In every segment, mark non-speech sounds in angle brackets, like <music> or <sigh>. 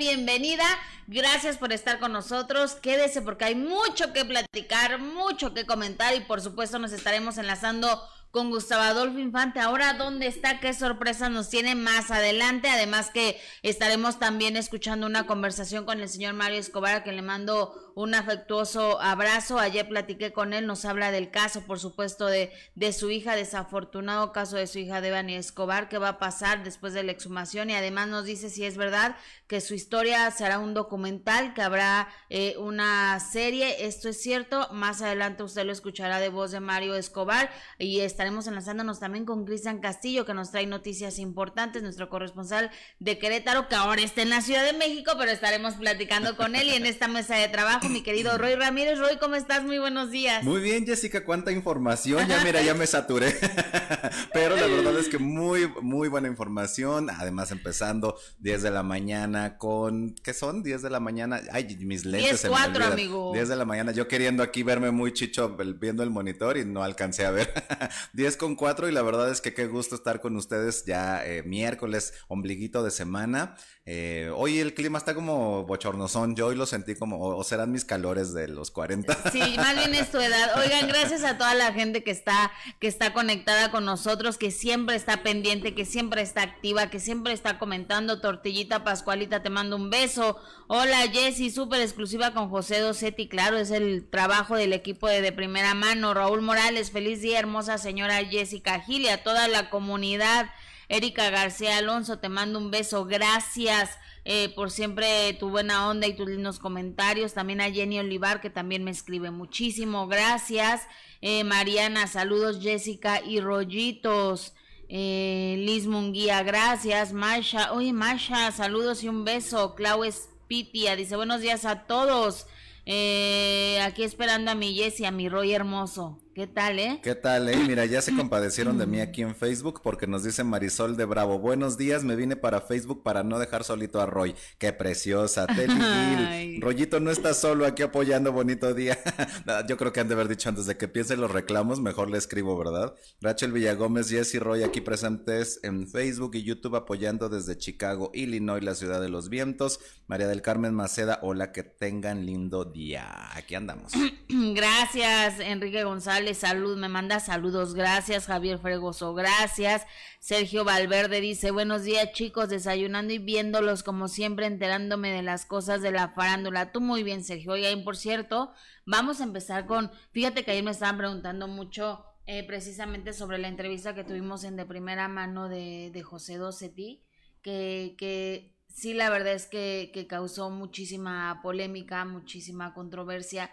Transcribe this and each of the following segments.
bienvenida. Gracias por estar con nosotros. Quédese porque hay mucho que platicar, mucho que comentar y por supuesto nos estaremos enlazando con Gustavo Adolfo Infante. Ahora, ¿dónde está? ¿Qué sorpresa nos tiene más adelante? Además que estaremos también escuchando una conversación con el señor Mario Escobar, a quien le mando un afectuoso abrazo. Ayer platiqué con él, nos habla del caso, por supuesto, de, de su hija, desafortunado caso de su hija Devani Escobar, qué va a pasar después de la exhumación y además nos dice si es verdad que su historia será un documental, que habrá eh, una serie. Esto es cierto. Más adelante usted lo escuchará de voz de Mario Escobar y estaremos enlazándonos también con Cristian Castillo, que nos trae noticias importantes, nuestro corresponsal de Querétaro, que ahora está en la Ciudad de México, pero estaremos platicando con él y en esta mesa de trabajo, mi querido Roy Ramírez. Roy, ¿cómo estás? Muy buenos días. Muy bien, Jessica, cuánta información. Ya mira, ya me <laughs> saturé. <laughs> pero la verdad es que muy, muy buena información. Además, empezando 10 de la mañana con, ¿qué son? 10 de la mañana. Ay, mis lentes. 10, 4, amigo. 10 de la mañana, yo queriendo aquí verme muy chicho viendo el monitor y no alcancé a ver. <laughs> 10 con 4 y la verdad es que qué gusto estar con ustedes ya eh, miércoles, ombliguito de semana. Eh, hoy el clima está como bochornosón, yo hoy lo sentí como, o, serán mis calores de los 40. Sí, más bien es tu edad. Oigan, gracias a toda la gente que está, que está conectada con nosotros, que siempre está pendiente, que siempre está activa, que siempre está comentando. Tortillita Pascualita, te mando un beso. Hola Jessy, súper exclusiva con José Dosetti, claro, es el trabajo del equipo de, de primera mano. Raúl Morales, feliz día, hermosa señora Jessica Gil a toda la comunidad. Erika García Alonso, te mando un beso, gracias eh, por siempre tu buena onda y tus lindos comentarios. También a Jenny Olivar, que también me escribe muchísimo, gracias. Eh, Mariana, saludos Jessica y Rollitos. Eh, Liz Munguía, gracias. Masha, oye Masha, saludos y un beso. Clau Espitia, dice buenos días a todos. Eh, aquí esperando a mi Jessie, a mi Roy hermoso. ¿Qué tal, eh? ¿Qué tal, eh? Mira, ya se <clears throat> compadecieron de mí aquí en Facebook porque nos dice Marisol de Bravo. Buenos días, me vine para Facebook para no dejar solito a Roy. Qué preciosa, Telly <laughs> Rollito no está solo aquí apoyando, bonito día. <laughs> Yo creo que han de haber dicho antes de que empiece los reclamos, mejor le escribo, ¿verdad? Rachel Villagómez, Jessy Roy aquí presentes en Facebook y YouTube apoyando desde Chicago, Illinois, la ciudad de los vientos. María del Carmen Maceda, hola, que tengan lindo día. Aquí andamos. <clears throat> Gracias, Enrique González salud, me manda saludos, gracias, Javier Fregoso, gracias, Sergio Valverde dice, buenos días chicos, desayunando y viéndolos como siempre, enterándome de las cosas de la farándula, tú muy bien, Sergio, y por cierto, vamos a empezar con, fíjate que ayer me estaban preguntando mucho eh, precisamente sobre la entrevista que tuvimos en de primera mano de, José Dosetti, que, que sí, la verdad es que, que causó muchísima polémica, muchísima controversia,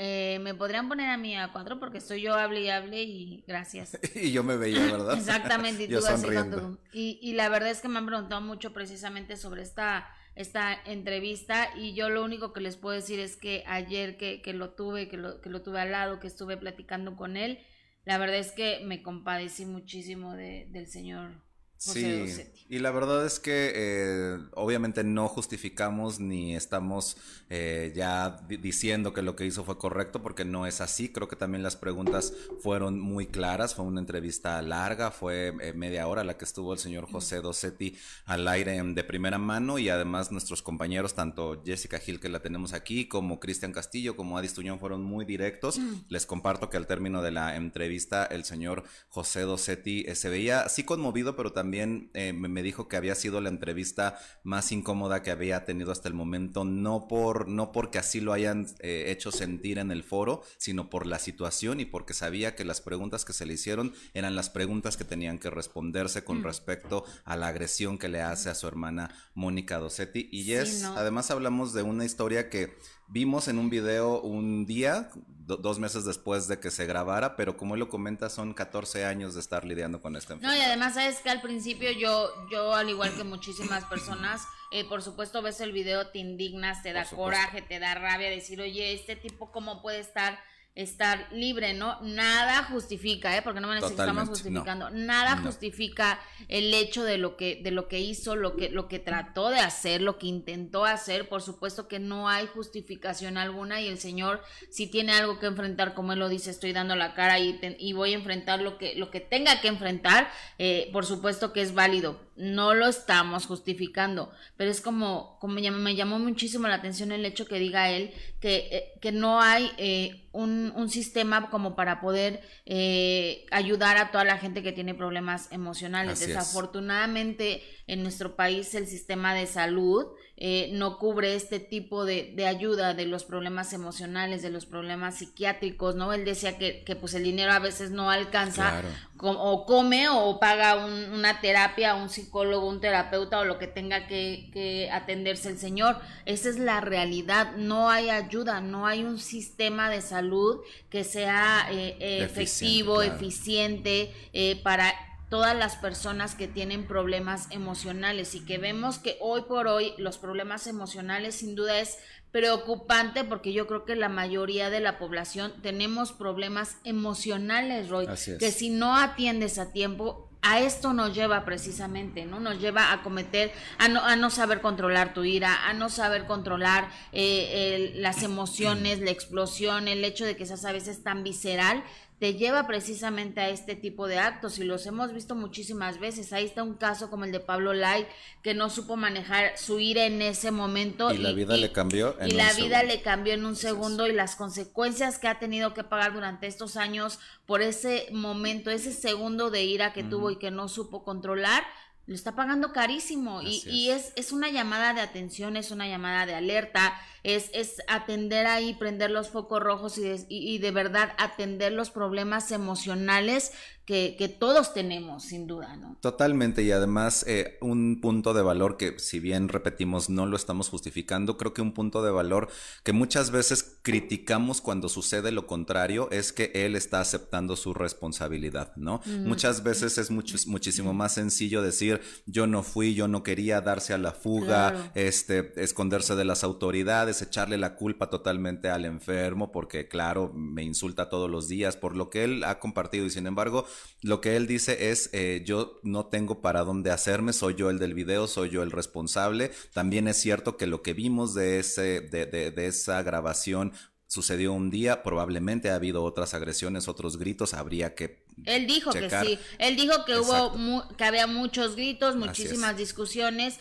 eh, me podrían poner a mí a cuatro porque estoy yo hable y hable y gracias. <laughs> y yo me veía, ¿verdad? <laughs> Exactamente, y <laughs> tú así con y, y, la verdad es que me han preguntado mucho precisamente sobre esta, esta entrevista y yo lo único que les puedo decir es que ayer que, que lo tuve, que lo, que lo tuve al lado, que estuve platicando con él, la verdad es que me compadecí muchísimo de, del señor sí, y la verdad es que eh, obviamente no justificamos ni estamos eh, ya diciendo que lo que hizo fue correcto porque no es así. Creo que también las preguntas fueron muy claras. Fue una entrevista larga, fue eh, media hora la que estuvo el señor José Dosetti al aire de primera mano y además nuestros compañeros, tanto Jessica Gil que la tenemos aquí, como Cristian Castillo, como Adis Tuñón, fueron muy directos. Les comparto que al término de la entrevista el señor José Dosetti se veía así conmovido, pero también también eh, me dijo que había sido la entrevista más incómoda que había tenido hasta el momento, no, por, no porque así lo hayan eh, hecho sentir en el foro, sino por la situación y porque sabía que las preguntas que se le hicieron eran las preguntas que tenían que responderse con mm. respecto a la agresión que le hace a su hermana Mónica Dosetti. Y yes, además hablamos de una historia que vimos en un video un día, dos meses después de que se grabara, pero como él lo comenta, son 14 años de estar lidiando con esta enfermedad. No, y además sabes que al principio yo, yo al igual que muchísimas personas, eh, por supuesto ves el video, te indignas, te da coraje, te da rabia decir, oye, este tipo cómo puede estar estar libre, ¿no? Nada justifica, ¿eh? Porque no me estamos justificando. Nada justifica el hecho de lo que de lo que hizo, lo que lo que trató de hacer, lo que intentó hacer. Por supuesto que no hay justificación alguna y el Señor si tiene algo que enfrentar, como él lo dice, estoy dando la cara y, y voy a enfrentar lo que lo que tenga que enfrentar. Eh, por supuesto que es válido. No lo estamos justificando, pero es como como me llamó muchísimo la atención el hecho que diga él que eh, que no hay eh, un, un, sistema como para poder eh, ayudar a toda la gente que tiene problemas emocionales. Desafortunadamente en nuestro país el sistema de salud eh, no cubre este tipo de, de, ayuda de los problemas emocionales, de los problemas psiquiátricos, ¿no? Él decía que, que pues el dinero a veces no alcanza o come o paga una terapia, un psicólogo, un terapeuta o lo que tenga que, que atenderse el señor. Esa es la realidad, no hay ayuda, no hay un sistema de salud que sea eh, efectivo, eficiente eh, para todas las personas que tienen problemas emocionales y que vemos que hoy por hoy los problemas emocionales sin duda es preocupante porque yo creo que la mayoría de la población tenemos problemas emocionales, Roy, que si no atiendes a tiempo a esto nos lleva precisamente, ¿no? Nos lleva a cometer, a no, a no saber controlar tu ira, a no saber controlar eh, las emociones, la explosión, el hecho de que seas a veces tan visceral, te lleva precisamente a este tipo de actos y los hemos visto muchísimas veces. Ahí está un caso como el de Pablo Lai que no supo manejar su ira en ese momento y, la vida le cambió en y la vida le cambió en un segundo y las consecuencias que ha tenido que pagar durante estos años por ese momento, ese segundo de ira que tuvo y que no supo controlar lo está pagando carísimo. Y, y es, es, una llamada de atención, es una llamada de alerta, es, es atender ahí, prender los focos rojos y de, y, de verdad atender los problemas emocionales que, que, todos tenemos, sin duda, ¿no? Totalmente, y además eh, un punto de valor que si bien repetimos no lo estamos justificando, creo que un punto de valor que muchas veces criticamos cuando sucede lo contrario es que él está aceptando su responsabilidad, ¿no? Muchas veces es mucho, muchísimo más sencillo decir yo no fui, yo no quería darse a la fuga, este, esconderse de las autoridades, echarle la culpa totalmente al enfermo, porque claro, me insulta todos los días por lo que él ha compartido y sin embargo lo que él dice es, eh, yo no tengo para dónde hacerme, soy yo el del video, soy yo el responsable. También es cierto que lo que vimos de, ese, de, de, esa grabación sucedió un día, probablemente ha habido otras agresiones, otros gritos, habría que él dijo que sí, él dijo que hubo que había muchos gritos, muchísimas discusiones,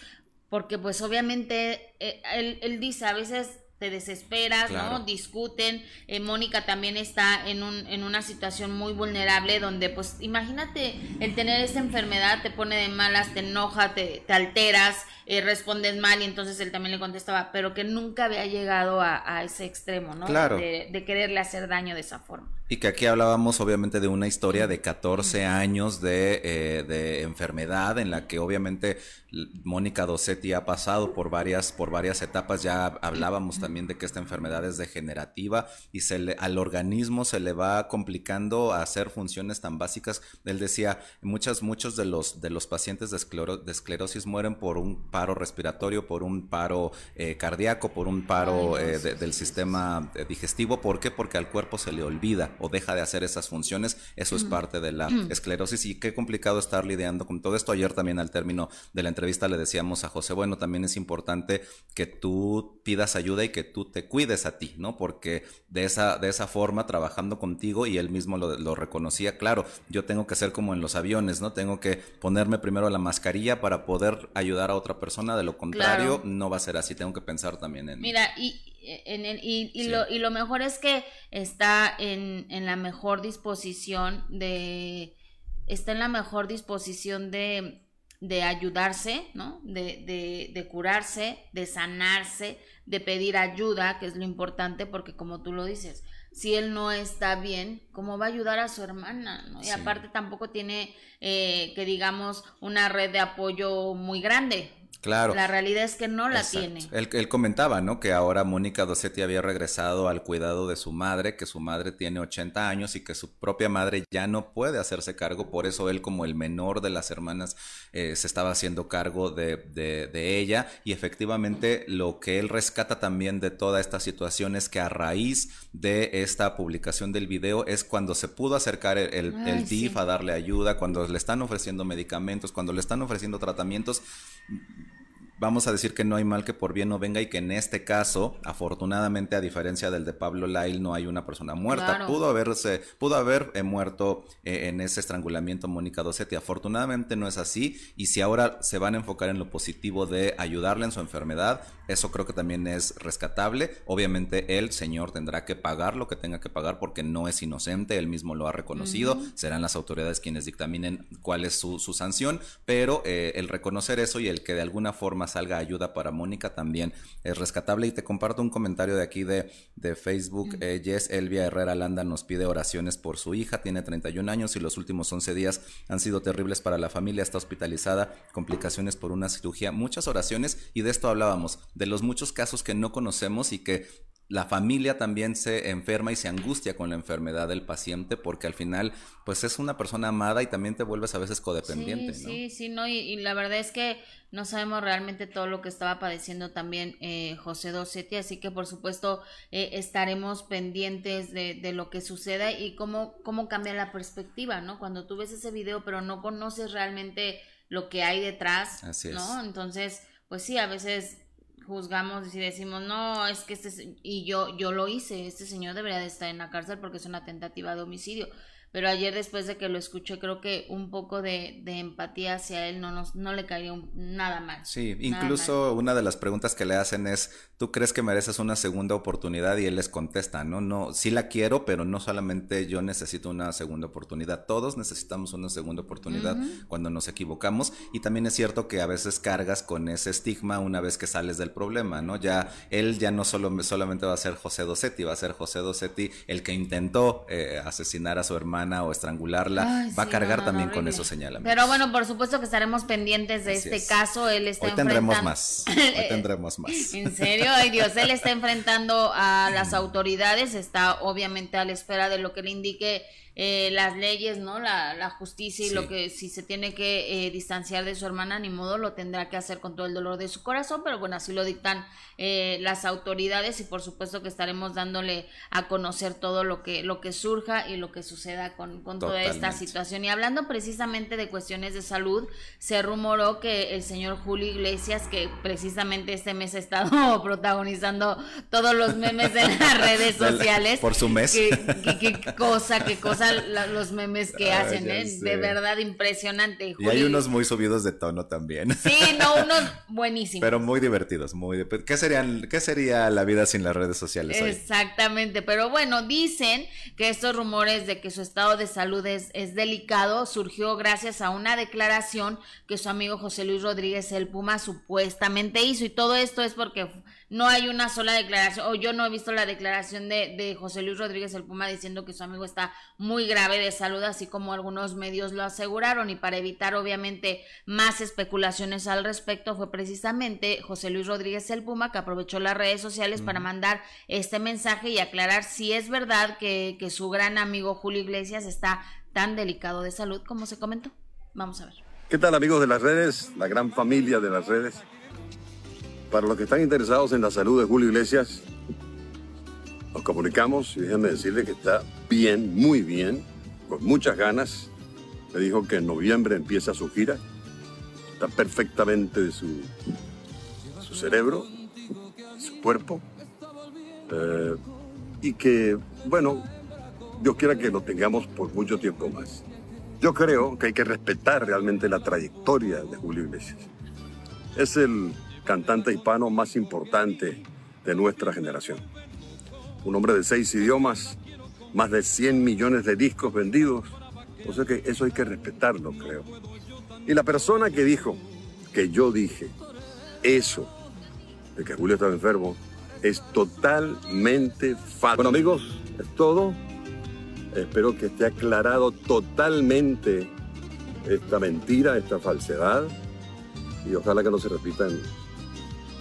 porque pues obviamente eh, él, él dice a veces te desesperas, ¿no? Discuten. Eh, Mónica también está en, un, en una situación muy vulnerable donde, pues, imagínate el tener esta enfermedad, te pone de malas, te enoja, te, te alteras, eh, respondes mal y entonces él también le contestaba, pero que nunca había llegado a, ese extremo, ¿no? Claro. De, de, quererle hacer daño de esa forma. Y que aquí hablábamos obviamente de una historia de 14 años de, eh, de enfermedad en la que obviamente Mónica Dossetti ha pasado por varias, por varias etapas, ya hablábamos también de que esta enfermedad es degenerativa y se le, al organismo se le va complicando a hacer funciones tan básicas. Él decía, muchas, muchos de los, de los pacientes de, de esclerosis mueren por un paro respiratorio, por un paro eh, cardíaco, por un paro eh, del sistema digestivo. ¿Por qué? Porque al cuerpo se le olvida o deja de hacer esas funciones. Eso es parte de la esclerosis y qué complicado estar lidiando con todo esto. Ayer también al término de la entrevista le decíamos a José, bueno, también es importante que tú pidas ayuda y que tú te cuides a ti, ¿no? Porque de esa, de esa forma, trabajando contigo, y él mismo lo, lo reconocía, claro, yo tengo que ser como en los aviones, ¿no? Tengo que ponerme primero la mascarilla para poder ayudar a otra persona persona, de lo contrario no va a ser así, tengo que pensar también en... Mira, y, en y, y, lo, y lo mejor es que está en, en la mejor disposición de... está en la mejor disposición de, de ayudarse, ¿no? De, de, de, curarse, de sanarse, de pedir ayuda, que es lo importante, porque como tú lo dices, si él no está bien, ¿cómo va a ayudar a su hermana? ¿no? Y aparte tampoco tiene, eh, que digamos, una red de apoyo muy grande, Claro. La realidad es que no la tiene. Él, comentaba, ¿no? Que ahora Mónica Dosetti había regresado al cuidado de su madre, que su madre tiene 80 años y que su propia madre ya no puede hacerse cargo, por eso él como el menor de las hermanas eh, se estaba haciendo cargo de, de, ella y efectivamente lo que él rescata también de toda esta situación es que a raíz de esta publicación del video es cuando se pudo acercar el, el, DIF a darle ayuda, cuando le están ofreciendo medicamentos, cuando le están ofreciendo tratamientos vamos a decir que no hay mal que por bien no venga y que en este caso, afortunadamente, a diferencia del de Pablo Lail, no hay una persona muerta. Pudo haberse, pudo haber eh, muerto eh, en ese estrangulamiento Mónica Dosetti. Afortunadamente no es así. Y si ahora se van a enfocar en lo positivo de ayudarle en su enfermedad, eso creo que también es rescatable. Obviamente el señor tendrá que pagar lo que tenga que pagar porque no es inocente, él mismo lo ha reconocido. Serán las autoridades quienes dictaminen cuál es su, sanción, pero eh, el reconocer eso y el que de alguna forma salga ayuda para Mónica también es rescatable. Y te comparto un comentario de aquí de, de Facebook. Eh, Jess Elvia Herrera Landa nos pide oraciones por su hija, tiene 31 años y los últimos 11 días han sido terribles para la familia, está hospitalizada, complicaciones por una cirugía, muchas oraciones y de esto hablábamos, de los muchos casos que no conocemos y que la familia también se enferma y se angustia con la enfermedad del paciente porque al final pues es una persona amada y también te vuelves a veces codependiente. Sí, sí, sí, no, y, la verdad es que no sabemos realmente todo lo que estaba padeciendo también eh, José Dosetti, así que por supuesto eh, estaremos pendientes de, de, lo que suceda y cómo, cómo cambia la perspectiva, ¿no? Cuando tú ves ese video pero no conoces realmente lo que hay detrás, Así ¿no? Entonces, pues sí, a veces juzgamos y decimos, no, es que este, y yo, yo lo hice, este señor debería de estar en la cárcel porque es una tentativa de homicidio pero ayer después de que lo escuché creo que un poco de, empatía hacia él no nos no le caería nada mal. Sí, incluso una de las preguntas que le hacen es ¿tú crees que mereces una segunda oportunidad? y él les contesta, no, no, sí la quiero, pero no solamente yo necesito una segunda oportunidad, todos necesitamos una segunda oportunidad cuando nos equivocamos y también es cierto que a veces cargas con ese estigma una vez que sales del problema, ¿no? Ya él ya no solo solamente va a ser José Dosetti, va a ser José Dosetti el que intentó eh, asesinar a su hermano o estrangularla, va a cargar también con esos señalamientos. Pero bueno, por supuesto que estaremos pendientes de este caso. Él está Hoy tendremos más. Hoy <laughs> tendremos más. ¿En serio? Ay Dios, él está enfrentando a las autoridades, está obviamente a la espera de lo que le indique eh, las leyes, ¿no? La, la justicia y lo que si se tiene que eh, distanciar de su hermana, ni modo, lo tendrá que hacer con todo el dolor de su corazón, pero bueno, así lo dictan eh, las autoridades y por supuesto que estaremos dándole a conocer todo lo que, lo que surja y lo que suceda con, con toda esta situación. Y hablando precisamente de cuestiones de salud, se rumoró que el señor Julio Iglesias, que precisamente este mes ha estado <laughs> protagonizando todos los memes de las <laughs> redes sociales. Por su mes. Qué cosa, qué <laughs> cosa los memes que <laughs> hacen, ¿eh? De verdad impresionante. Y hay unos muy subidos de tono también. Sí, no, <laughs> unos buenísimos. Pero muy divertidos, muy... ¿Qué, serían, ¿Qué sería la vida sin las redes sociales Exactamente, pero bueno, dicen que estos rumores de que su estado de salud es, es delicado surgió gracias a una declaración que su amigo José Luis Rodríguez el Puma supuestamente hizo y todo esto es porque no hay una sola declaración, o yo no he visto la declaración de, de, José Luis Rodríguez el Puma diciendo que su amigo está muy grave de salud, así como algunos medios lo aseguraron, y para evitar obviamente más especulaciones al respecto, fue precisamente José Luis Rodríguez el Puma que aprovechó las redes sociales para mandar este mensaje y aclarar si es verdad que, que su gran amigo Julio Iglesias está tan delicado de salud como se comentó. Vamos a ver. ¿Qué tal amigos de las redes, la gran familia de las redes? Para los que están interesados en la salud de Julio Iglesias, nos comunicamos y déjenme decirle que está bien, muy bien, con muchas ganas. Me dijo que en noviembre empieza su gira. Está perfectamente de su, su cerebro, su cuerpo. Eh, y que, bueno, Dios quiera que lo tengamos por mucho tiempo más. Yo creo que hay que respetar realmente la trayectoria de Julio Iglesias. Es el cantante hispano más importante de nuestra generación. Un hombre de seis idiomas, más de 100 millones de discos vendidos. O sea que eso hay que respetarlo, creo. Y la persona que dijo, que yo dije, eso, de que Julio estaba enfermo, es totalmente falso. Bueno amigos, es todo. Espero que esté aclarado totalmente esta mentira, esta falsedad y ojalá que no se repitan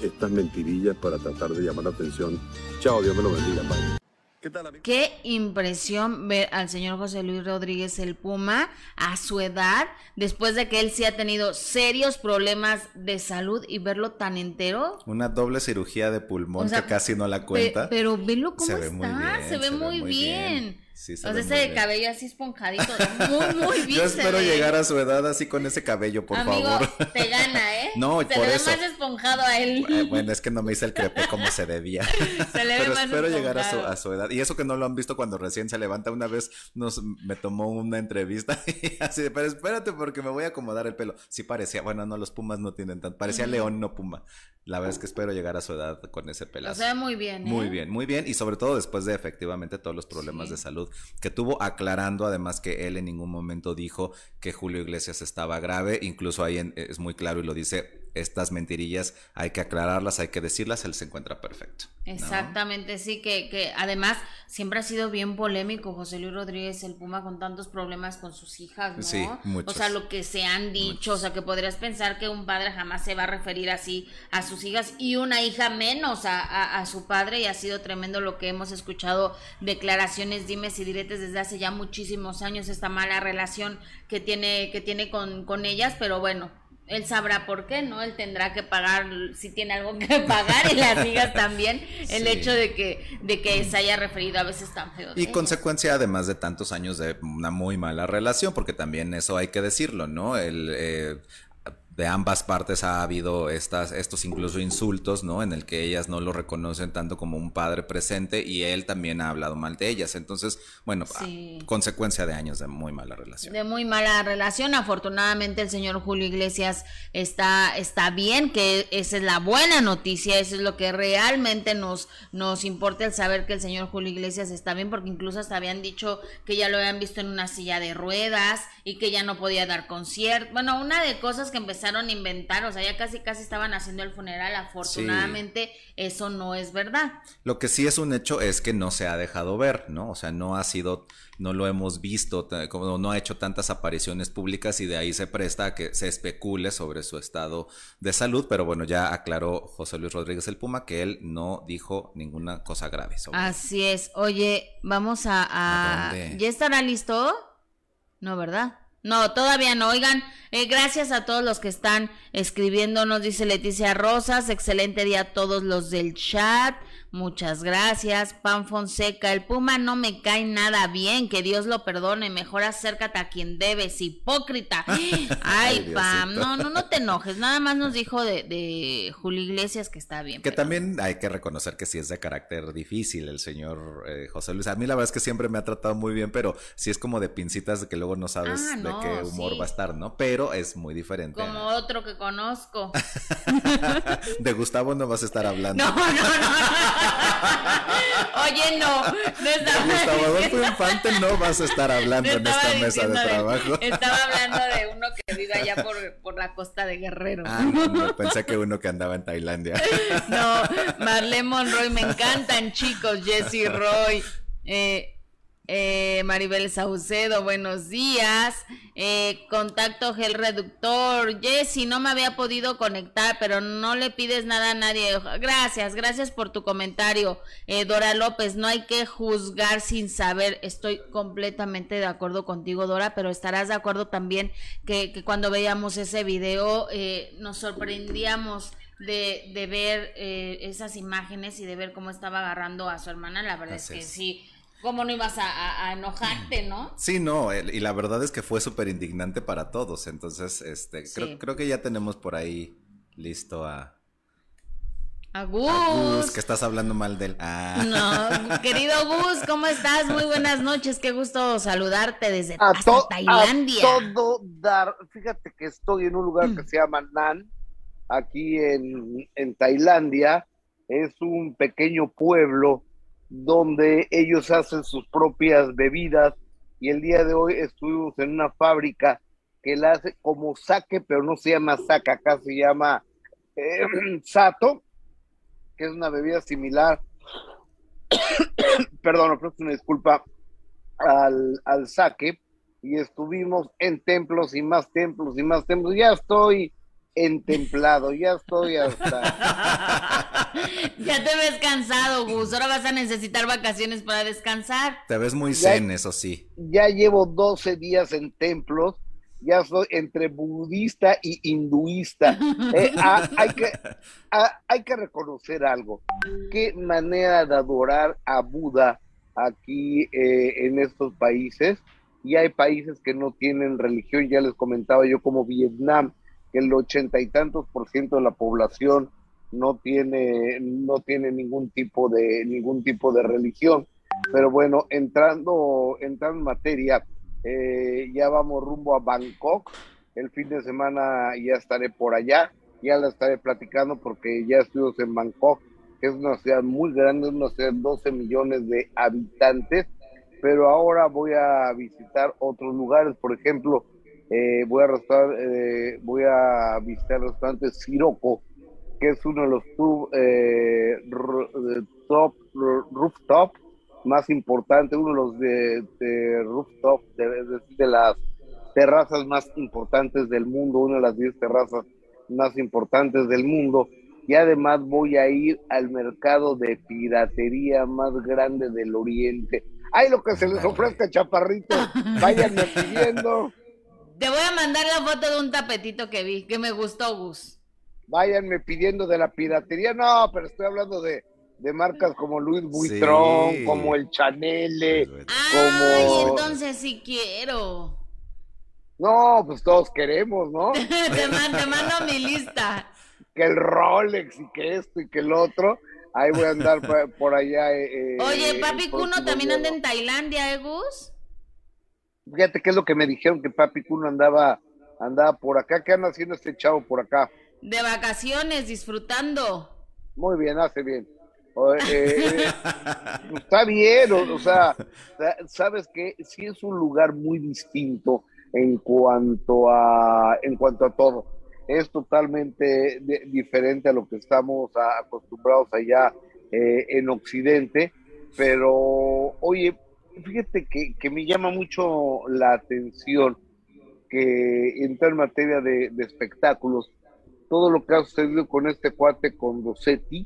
estas mentirillas para tratar de llamar la atención. Chao, Dios me lo bendiga. Bye. ¿Qué tal, amigo? Qué impresión ver al señor José Luis Rodríguez el Puma a su edad, después de que él sí ha tenido serios problemas de salud y verlo tan entero. Una doble cirugía de pulmón que casi no la cuenta. pero velo cómo se está, ve muy bien, se ve muy bien. Sí, o sea, ese cabello así esponjadito, muy, muy <laughs> bien. Yo espero llegar a su edad así con ese cabello, por Amigo, favor. te gana, ¿eh? <laughs> No, se le ve más esponjado a él. Bueno, es que no me hice el crepe como se debía. <laughs> Se le ve Pero espero llegar a su, a su edad. Y eso que no lo han visto cuando recién se levanta. Una vez nos, me tomó una entrevista y así de, pero espérate porque me voy a acomodar el pelo. Sí parecía, bueno, no, los pumas no tienen tan, parecía león, no puma. La verdad es que espero llegar a su edad con ese pelazo. O sea, muy bien, ¿eh? Muy bien, muy bien. Y sobre todo después de efectivamente todos los problemas de salud que tuvo, aclarando además que él en ningún momento dijo que Julio Iglesias estaba grave. Incluso ahí es muy claro y lo dice estas mentirillas hay que aclararlas, hay que decirlas, él se encuentra perfecto. Exactamente, sí, que, que además siempre ha sido bien polémico José Luis Rodríguez, el Puma, con tantos problemas con sus hijas, ¿no? Sí, muchos, o sea, lo que se han dicho, o sea, que podrías pensar que un padre jamás se va a referir así a sus hijas y una hija menos a, a, su padre y ha sido tremendo lo que hemos escuchado, declaraciones, dimes y diretes desde hace ya muchísimos años, esta mala relación que tiene, que tiene con, con ellas, pero bueno, él sabrá por qué, ¿no? Él tendrá que pagar, si tiene algo que <laughs> pagar, y las hijas también, el hecho de que, de que se haya referido a veces tan feo. Y consecuencia además de tantos años de una muy mala relación, porque también eso hay que decirlo, ¿no? El, eh, de ambas partes ha habido estas, estos incluso insultos, ¿no? En el que ellas no lo reconocen tanto como un padre presente y él también ha hablado mal de ellas. Entonces, bueno, consecuencia de años de muy mala relación. De muy mala relación. Afortunadamente el señor Julio Iglesias está, está bien, que esa es la buena noticia, eso es lo que realmente nos, nos importa el saber que el señor Julio Iglesias está bien, porque incluso hasta habían dicho que ya lo habían visto en una silla de ruedas y que ya no podía dar concierto. Bueno, una de cosas que empezaron a inventar, o sea, ya casi casi estaban haciendo el funeral, afortunadamente eso no es verdad. Lo que sí es un hecho es que no se ha dejado ver, ¿no? O sea, no ha sido, no lo hemos visto, como no ha hecho tantas apariciones públicas y de ahí se presta a que se especule sobre su estado de salud, pero bueno, ya aclaró José Luis Rodríguez el Puma que él no dijo ninguna cosa grave sobre Así es. Oye, vamos a... ¿Ya estará listo? No, ¿verdad? No, todavía no. Oigan, eh, gracias a todos los que están escribiendo, nos dice Leticia Rosas. Excelente día a todos los del chat. Muchas gracias. Pan Fonseca, el Puma no me cae nada bien, que Dios lo perdone. Mejor acércate a quien debes, hipócrita. <laughs> Ay, Pam, no, no, no te enojes. Nada más nos dijo de, de Julio Iglesias que está bien. Que también hay que reconocer que sí es de carácter difícil el señor eh, José Luis. A mí la verdad es que siempre me ha tratado muy bien, pero sí es como de pincitas de que luego no sabes ah, de qué humor va a estar, ¿no? Pero es muy diferente. Como otro que conozco. <laughs> de Gustavo no vas a estar hablando. <laughs> no, no. no. Oye, no, no Gustavo Adolfo Infante no vas a estar hablando en esta mesa de trabajo. estaba hablando de uno que vive allá por, por la costa de Guerrero. Ah, no, pensé que uno que andaba en Tailandia. No, Marlene Monroy, me encantan chicos, Jesse Roy. Eh, eh, Maribel Saucedo, buenos días. Eh, contacto gel reductor. Jessy, no me había podido conectar, pero no le pides nada a nadie. Gracias, gracias por tu comentario. Eh, Dora López, no hay que juzgar sin saber. Estoy completamente de acuerdo contigo, Dora, pero estarás de acuerdo también que, que cuando veíamos ese video eh, nos sorprendíamos. De, de ver esas imágenes y de ver cómo estaba agarrando a su hermana, la verdad es que sí, ¿Cómo no ibas a, enojarte, no? Sí, no, y la verdad es que fue súper indignante para todos. Entonces, este, creo, que ya tenemos por ahí listo a. A Gus. que estás hablando mal de él. Ah. No, <laughs> querido Gus, ¿cómo estás? Muy buenas noches, qué gusto saludarte desde Tailandia. A todo dar, fíjate que estoy en un lugar que mm. se llama Nan, aquí en, en Tailandia. Es un pequeño pueblo donde ellos hacen sus propias bebidas. Y el día de hoy estuvimos en una fábrica que la hace como saque, pero no se llama saca, acá se llama eh, <clears throat> sato, que es una bebida similar, <coughs> perdón, una disculpa, al, al saque, y estuvimos en templos y más templos y más templos. Ya estoy entemplado, ya estoy hasta... <laughs> ya te ves cansado, Gus, ahora vas a necesitar vacaciones para descansar. Te ves muy zen, eso sí. Ya llevo 12 días en templos, ya soy entre budista y hinduista. Eh, hay, que, hay que reconocer algo, qué manera de adorar a Buda aquí eh, en estos países, y hay países que no tienen religión, ya les comentaba yo como Vietnam, el ochenta y tantos por ciento de la población no tiene, no tiene ningún tipo de, ningún tipo de religión. Pero bueno, entrando, entrando en materia, eh, ya vamos rumbo a Bangkok. El fin de semana ya estaré por allá, ya la estaré platicando porque ya estuve en Bangkok, que es una ciudad muy grande, una ciudad de 12 millones de habitantes, pero ahora voy a visitar otros lugares, por ejemplo, eh, voy, a eh, voy a visitar el restaurante Siroco, que es uno de los eh, top, rooftop más importantes, uno de los de, rooftop, de, las terrazas más importantes del mundo, una de las 10 terrazas más importantes del mundo. Y además voy a ir al mercado de piratería más grande del oriente. Ay, lo que se les ofrezca, chaparrito, váyanme pidiendo. <laughs> Te voy a mandar la foto de un tapetito que vi, que me gustó, Gus. Váyanme pidiendo de la piratería. No, pero estoy hablando de, marcas como Louis Vuitton, como el Chanel, Ay, como... entonces sí quiero. No, pues todos queremos, ¿no? <laughs> te, mando, mi lista. Que el Rolex y que esto y que el otro. Ahí voy a andar <laughs> por, allá. Eh, Oye, papi Cuno también anda en Tailandia, ¿eh, Gus? Fíjate qué es lo que me dijeron que papi Cuno andaba, andaba por acá. ¿Qué anda haciendo este chavo por acá? De vacaciones, disfrutando. Muy bien, hace bien. Eh, <laughs> está bien, o, sea, sabes que sí es un lugar muy distinto en cuanto a, en cuanto a todo. Es totalmente diferente a lo que estamos acostumbrados allá eh, en Occidente, pero oye, fíjate que, me llama mucho la atención que entra en materia de, espectáculos, todo lo que ha sucedido con este cuate, con Rossetti,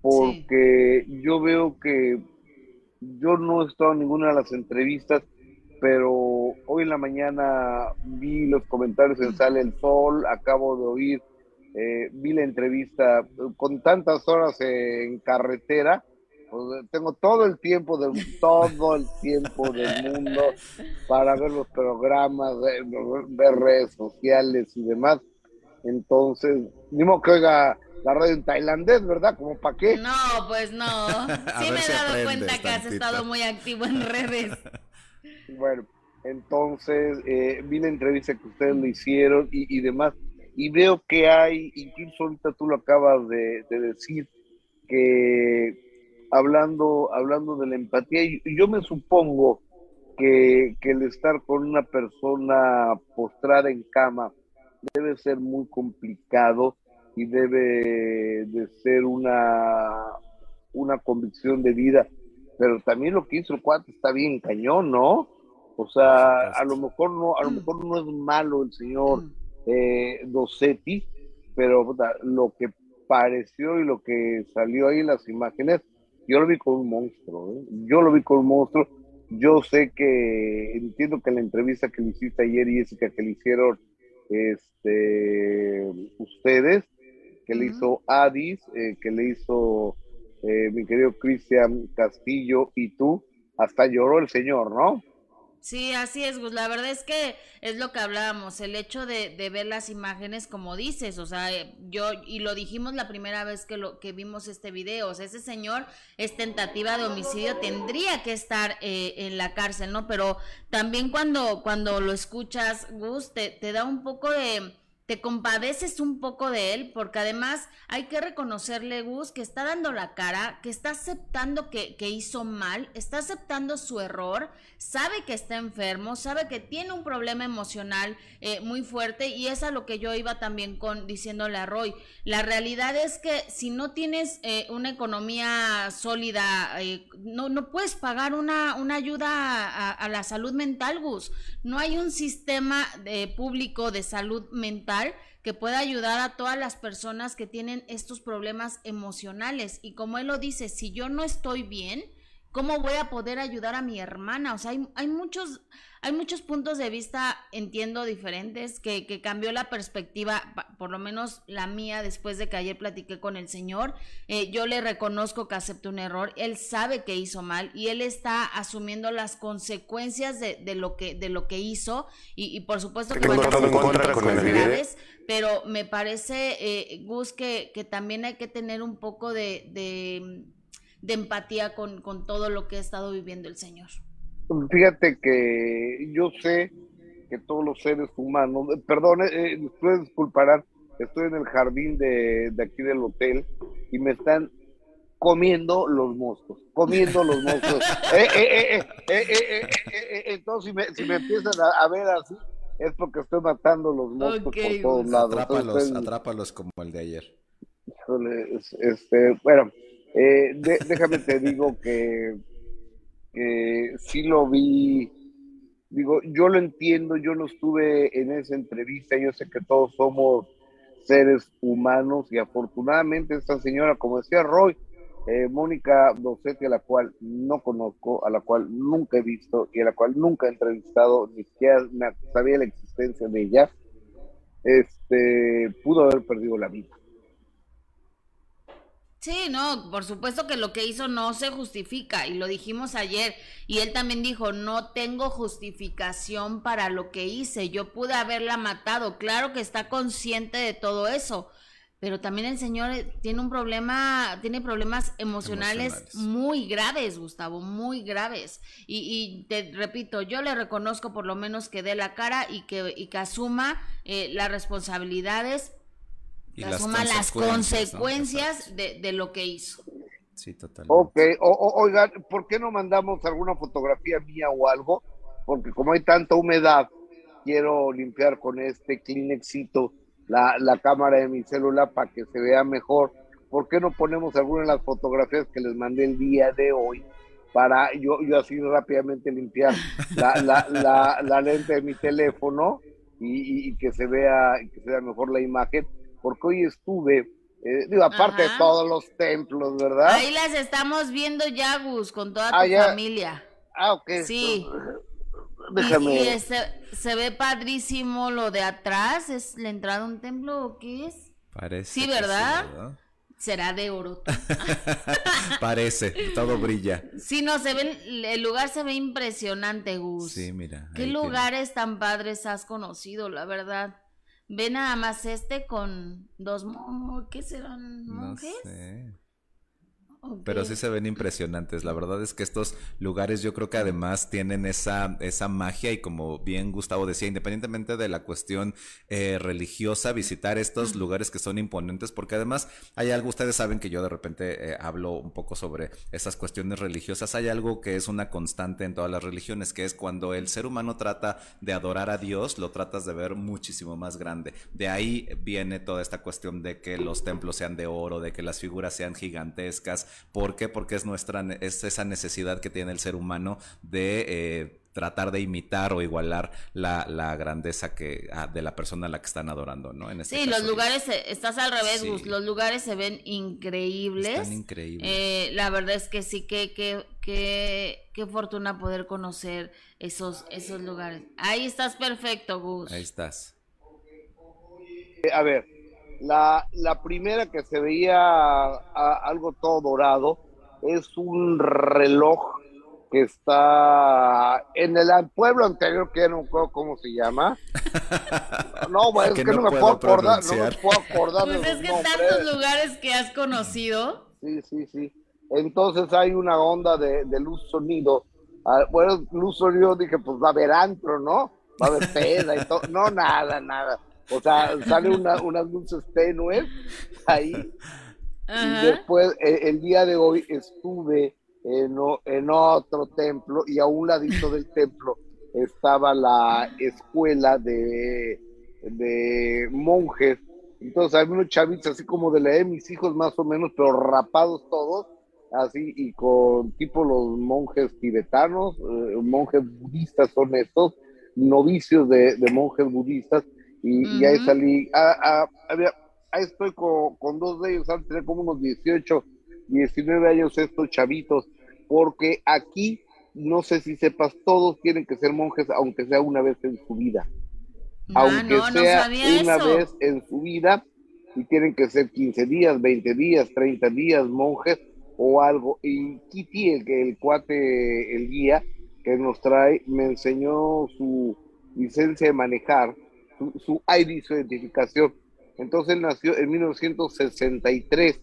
porque yo veo que yo no he estado en ninguna de las entrevistas, pero hoy en la mañana vi los comentarios en Sale el Sol, acabo de oír, eh, vi la entrevista con tantas horas en carretera, pues, tengo todo el tiempo del todo el tiempo del mundo para ver los programas, ver, redes sociales y demás. Entonces, ni modo que oiga la radio en tailandés, ¿verdad? ¿Como para qué? No, pues no. <laughs> Sí me he dado cuenta que has estado muy activo en redes. <laughs> Bueno, entonces eh, vi la entrevista que ustedes le hicieron y, demás, y veo que hay, incluso ahorita tú lo acabas de decir, que hablando, hablando de la empatía, y yo me supongo que, el estar con una persona postrada en cama debe ser muy complicado y debe de ser una, una convicción de vida, pero también lo que hizo el cuate está bien cañón, ¿no? O sea, a lo mejor no, a lo mejor no es malo el señor mm. eh, Dossetti, pero lo que pareció y lo que salió ahí en las imágenes yo lo vi con un monstruo, ¿eh? yo lo vi con un monstruo. Yo sé que entiendo que la entrevista que le hiciste ayer, Jessica, que le hicieron este, ustedes, que le hizo Adis, eh, que le hizo eh, mi querido Cristian Castillo y tú, hasta lloró el señor, ¿no? Sí, así es, Gus. La verdad es que es lo que hablábamos, el hecho de, de, ver las imágenes como dices, o sea, eh, yo, y lo dijimos la primera vez que, lo, que vimos este video, o sea, ese señor es tentativa de homicidio, tendría que estar eh, en la cárcel, ¿no? Pero también cuando, cuando lo escuchas, Gus, te, te da un poco de te compadeces un poco de él, porque además hay que reconocerle, Gus, que está dando la cara, que está aceptando que, hizo mal, está aceptando su error, sabe que está enfermo, sabe que tiene un problema emocional eh, muy fuerte y es a lo que yo iba también con diciéndole a Roy. La realidad es que si no tienes eh, una economía sólida, eh, no, no puedes pagar una, una ayuda a, a, la salud mental, Gus. No hay un sistema público de salud mental que pueda ayudar a todas las personas que tienen estos problemas emocionales. Y como él lo dice, si yo no estoy bien, ¿cómo voy a poder ayudar a mi hermana? O sea, hay, hay muchos, hay muchos puntos de vista, entiendo, diferentes, que, que, cambió la perspectiva, por lo menos la mía, después de que ayer platiqué con el Señor. Eh, yo le reconozco que aceptó un error, él sabe que hizo mal y él está asumiendo las consecuencias de, de lo, que, de lo que hizo y, y por supuesto que van a ser consecuencias graves, pero me parece, eh, Gus, que, que también hay que tener un poco de, de, de empatía con, con todo lo que ha estado viviendo el Señor. Fíjate que yo sé que todos los seres humanos, perdón, eh, ustedes disculparán, estoy en el jardín de, de, aquí del hotel y me están comiendo los moscos, comiendo los moscos. <laughs> eh, eh, entonces, si me, si me empiezan a, a, ver así, es porque estoy matando los moscos okay, por todos lados. Atrápalos, entonces, atrápalos como el de ayer. Híjole, este, bueno, de, déjame te digo que eh, sí lo vi, digo, yo lo entiendo, yo no estuve en esa entrevista, yo sé que todos somos seres humanos y afortunadamente esta señora, como decía Roy, eh, Mónica Docetti, a la cual no conozco, a la cual nunca he visto y a la cual nunca he entrevistado, ni siquiera sabía la existencia de ella, este, pudo haber perdido la vida. Sí, no, por supuesto que lo que hizo no se justifica y lo dijimos ayer y él también dijo, no tengo justificación para lo que hice, yo pude haberla matado, claro que está consciente de todo eso, pero también el señor tiene un problema, tiene problemas emocionales, emocionales. muy graves, Gustavo, muy graves. Y, y, te repito, yo le reconozco por lo menos que dé la cara y que, y que asuma eh, las responsabilidades y asuma las consecuencias, las consecuencias ¿no? de, de, lo que hizo. Sí, totalmente. Ok, o, o, oigan, ¿por qué no mandamos alguna fotografía mía o algo? Porque como hay tanta humedad, quiero limpiar con este Kleenexito la, la cámara de mi celular para que se vea mejor. ¿Por qué no ponemos alguna de las fotografías que les mandé el día de hoy? Para yo, yo así rápidamente limpiar la, la, la, la lente de mi teléfono y, y, y, que se vea que se vea mejor la imagen porque hoy estuve, eh, digo, aparte Ajá. de todos los templos, ¿verdad? Ahí las estamos viendo ya, Gus, con toda tu ah, familia. Ah, ok. Sí. Déjame. Y, y este, se ve padrísimo lo de atrás, ¿es la entrada a un templo o qué es? Parece. Sí, ¿verdad? Sí, ¿verdad? Será de oro. <laughs> Parece, todo brilla. Sí, no, se ve, el lugar se ve impresionante, Gus. Sí, mira. ¿Qué lugares tiene. tan padres has conocido, la verdad? Ve nada más este con dos, ¿qué serán? ¿Monjes? No sé. Okay. Pero sí se ven impresionantes. La verdad es que estos lugares yo creo que además tienen esa, esa magia y como bien Gustavo decía, independientemente de la cuestión eh, religiosa, visitar estos lugares que son imponentes, porque además hay algo, ustedes saben que yo de repente eh, hablo un poco sobre esas cuestiones religiosas, hay algo que es una constante en todas las religiones, que es cuando el ser humano trata de adorar a Dios, lo tratas de ver muchísimo más grande. De ahí viene toda esta cuestión de que los templos sean de oro, de que las figuras sean gigantescas, ¿Por qué? Porque es nuestra es esa necesidad que tiene el ser humano de eh, tratar de imitar o igualar la, la grandeza que ah, de la persona a la que están adorando, ¿no? En este sí, caso, los lugares, estás al revés, sí. Gus, los lugares se ven increíbles. Están increíbles. Eh, la verdad es que sí, que, que, que, qué fortuna poder conocer esos, esos lugares. Ahí estás perfecto, Gus. Ahí estás. A ver, la, la primera que se veía a, algo todo dorado es un reloj que está en el pueblo anterior, que no recuerdo cómo se llama. <laughs> No, bueno, es que, que no, no, me puedo acordar, no me puedo acordar. Pues es que tantos lugares que has conocido. Sí, sí, sí. Entonces hay una onda de, de luz sonido. Ah, bueno, luz sonido dije, pues va a haber antro, ¿no? Va a haber peda y todo. No, nada, nada. O sea, sale una, unas luces tenues ahí. Ajá. Y después, el, el, día de hoy estuve en, en, otro templo y a un ladito del templo estaba la escuela de, de monjes. Entonces, hay unos chavitos así como de la de mis hijos, más o menos, pero rapados todos, así, y con tipo los monjes tibetanos, eh, monjes budistas son estos, novicios de, de monjes budistas y, ahí salí, a, ahí estoy con, dos de ellos, antes tenía como unos 18, 19 años estos chavitos, porque aquí, no sé si sepas, todos tienen que ser monjes, aunque sea una vez en su vida. Ah, aunque sea una vez en su vida, y tienen que ser 15 días, 20 días, 30 días monjes o algo. Y Kitty, el, el cuate, el guía que nos trae, me enseñó su licencia de manejar, su, su ID, su identificación. Entonces él nació en 1963.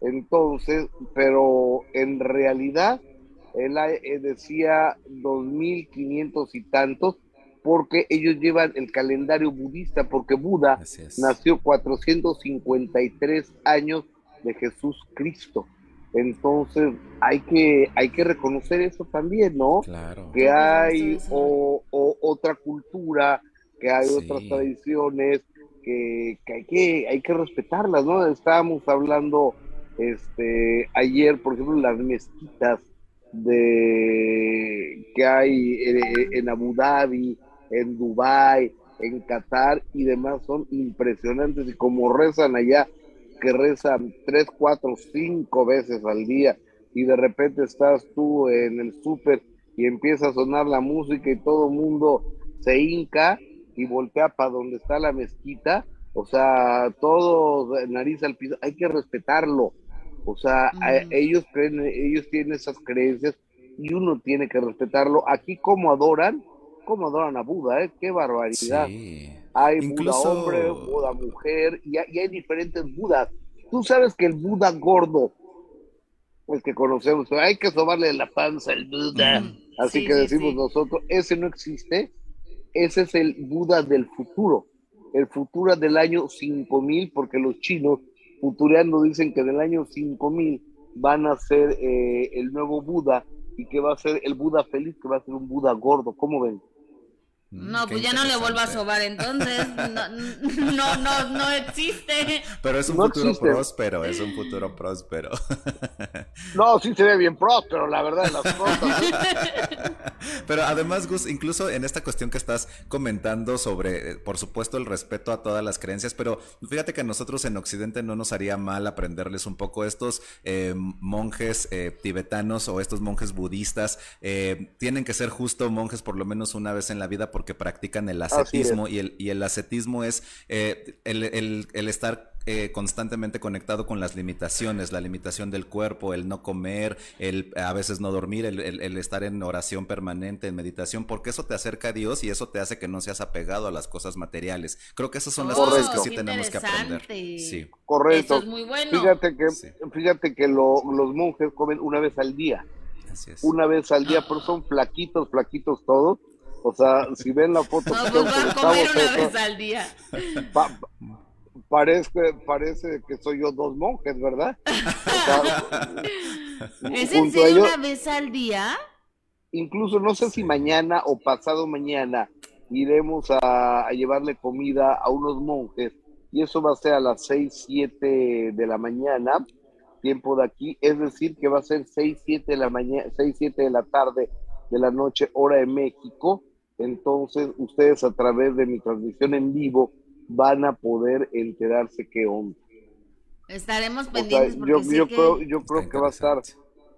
Entonces, pero en realidad él eh, decía 2500 y tantos, porque ellos llevan el calendario budista, porque Buda nació 453 años de Jesús Cristo. Entonces hay que, hay que reconocer eso también, ¿no? Claro. Que hay o, otra cultura, que hay otras tradiciones, que, hay que hay que respetarlas, ¿no? Estábamos hablando este ayer, por ejemplo, las mezquitas de que hay eh, en Abu Dhabi, en Dubai, en Qatar y demás son impresionantes y como rezan allá, que rezan tres, cuatro, cinco veces al día y de repente estás tú en el súper y empieza a sonar la música y todo el mundo se hinca y voltea para donde está la mezquita, o sea, todo nariz al piso, hay que respetarlo. O sea, ellos creen, ellos tienen esas creencias y uno tiene que respetarlo. Aquí como adoran, cómo adoran a Buda, ¿eh? Qué barbaridad. Hay Buda hombre, Buda mujer, y hay, diferentes Budas. Tú sabes que el Buda gordo, el que conocemos, hay que sobarle la panza al Buda, así que decimos nosotros, ese no existe, ese es el Buda del futuro, el futuro del año 5000, porque los chinos futureando dicen que del año 5000 van a ser eh, el nuevo Buda y que va a ser el Buda feliz, que va a ser un Buda gordo, ¿cómo ven? Mm, no, pues ya no le vuelvo a sobar, entonces no, no, no, existe. Pero es un futuro próspero, es un futuro próspero. <laughs> No, sí se ve bien próspero, la verdad, las cosas. Pero además, Gus, incluso en esta cuestión que estás comentando sobre, eh, por supuesto, el respeto a todas las creencias, pero fíjate que a nosotros en Occidente no nos haría mal aprenderles un poco estos eh, monjes eh, tibetanos o estos monjes budistas, tienen que ser justo monjes por lo menos una vez en la vida porque practican el ascetismo y el, y el ascetismo es eh, el, el, estar eh, constantemente conectado con las limitaciones, la limitación del cuerpo, el no comer, el a veces no dormir, el, el, estar en oración permanente, en meditación, porque eso te acerca a Dios y eso te hace que no seas apegado a las cosas materiales. Creo que esas son las cosas que sí tenemos que aprender. Sí. Correcto. Fíjate que, fíjate que los monjes comen una vez al día. Así es. Una vez al día, pero son flaquitos, flaquitos todos o sea, si ven la foto... No, pues a comer una vez al día. parece, parece que soy yo dos monjes, ¿verdad? ¿Es en serio una vez al día? Incluso no sé si mañana o pasado mañana iremos a, a, llevarle comida a unos monjes y eso va a ser a las 6, 7 de la mañana, tiempo de aquí, es decir, que va a ser 6, 7 de la mañana, 6, 7 de la tarde de la noche, hora de México, entonces ustedes a través de mi transmisión en vivo van a poder enterarse qué onda. Estaremos pendientes. yo, creo, yo creo que va a estar,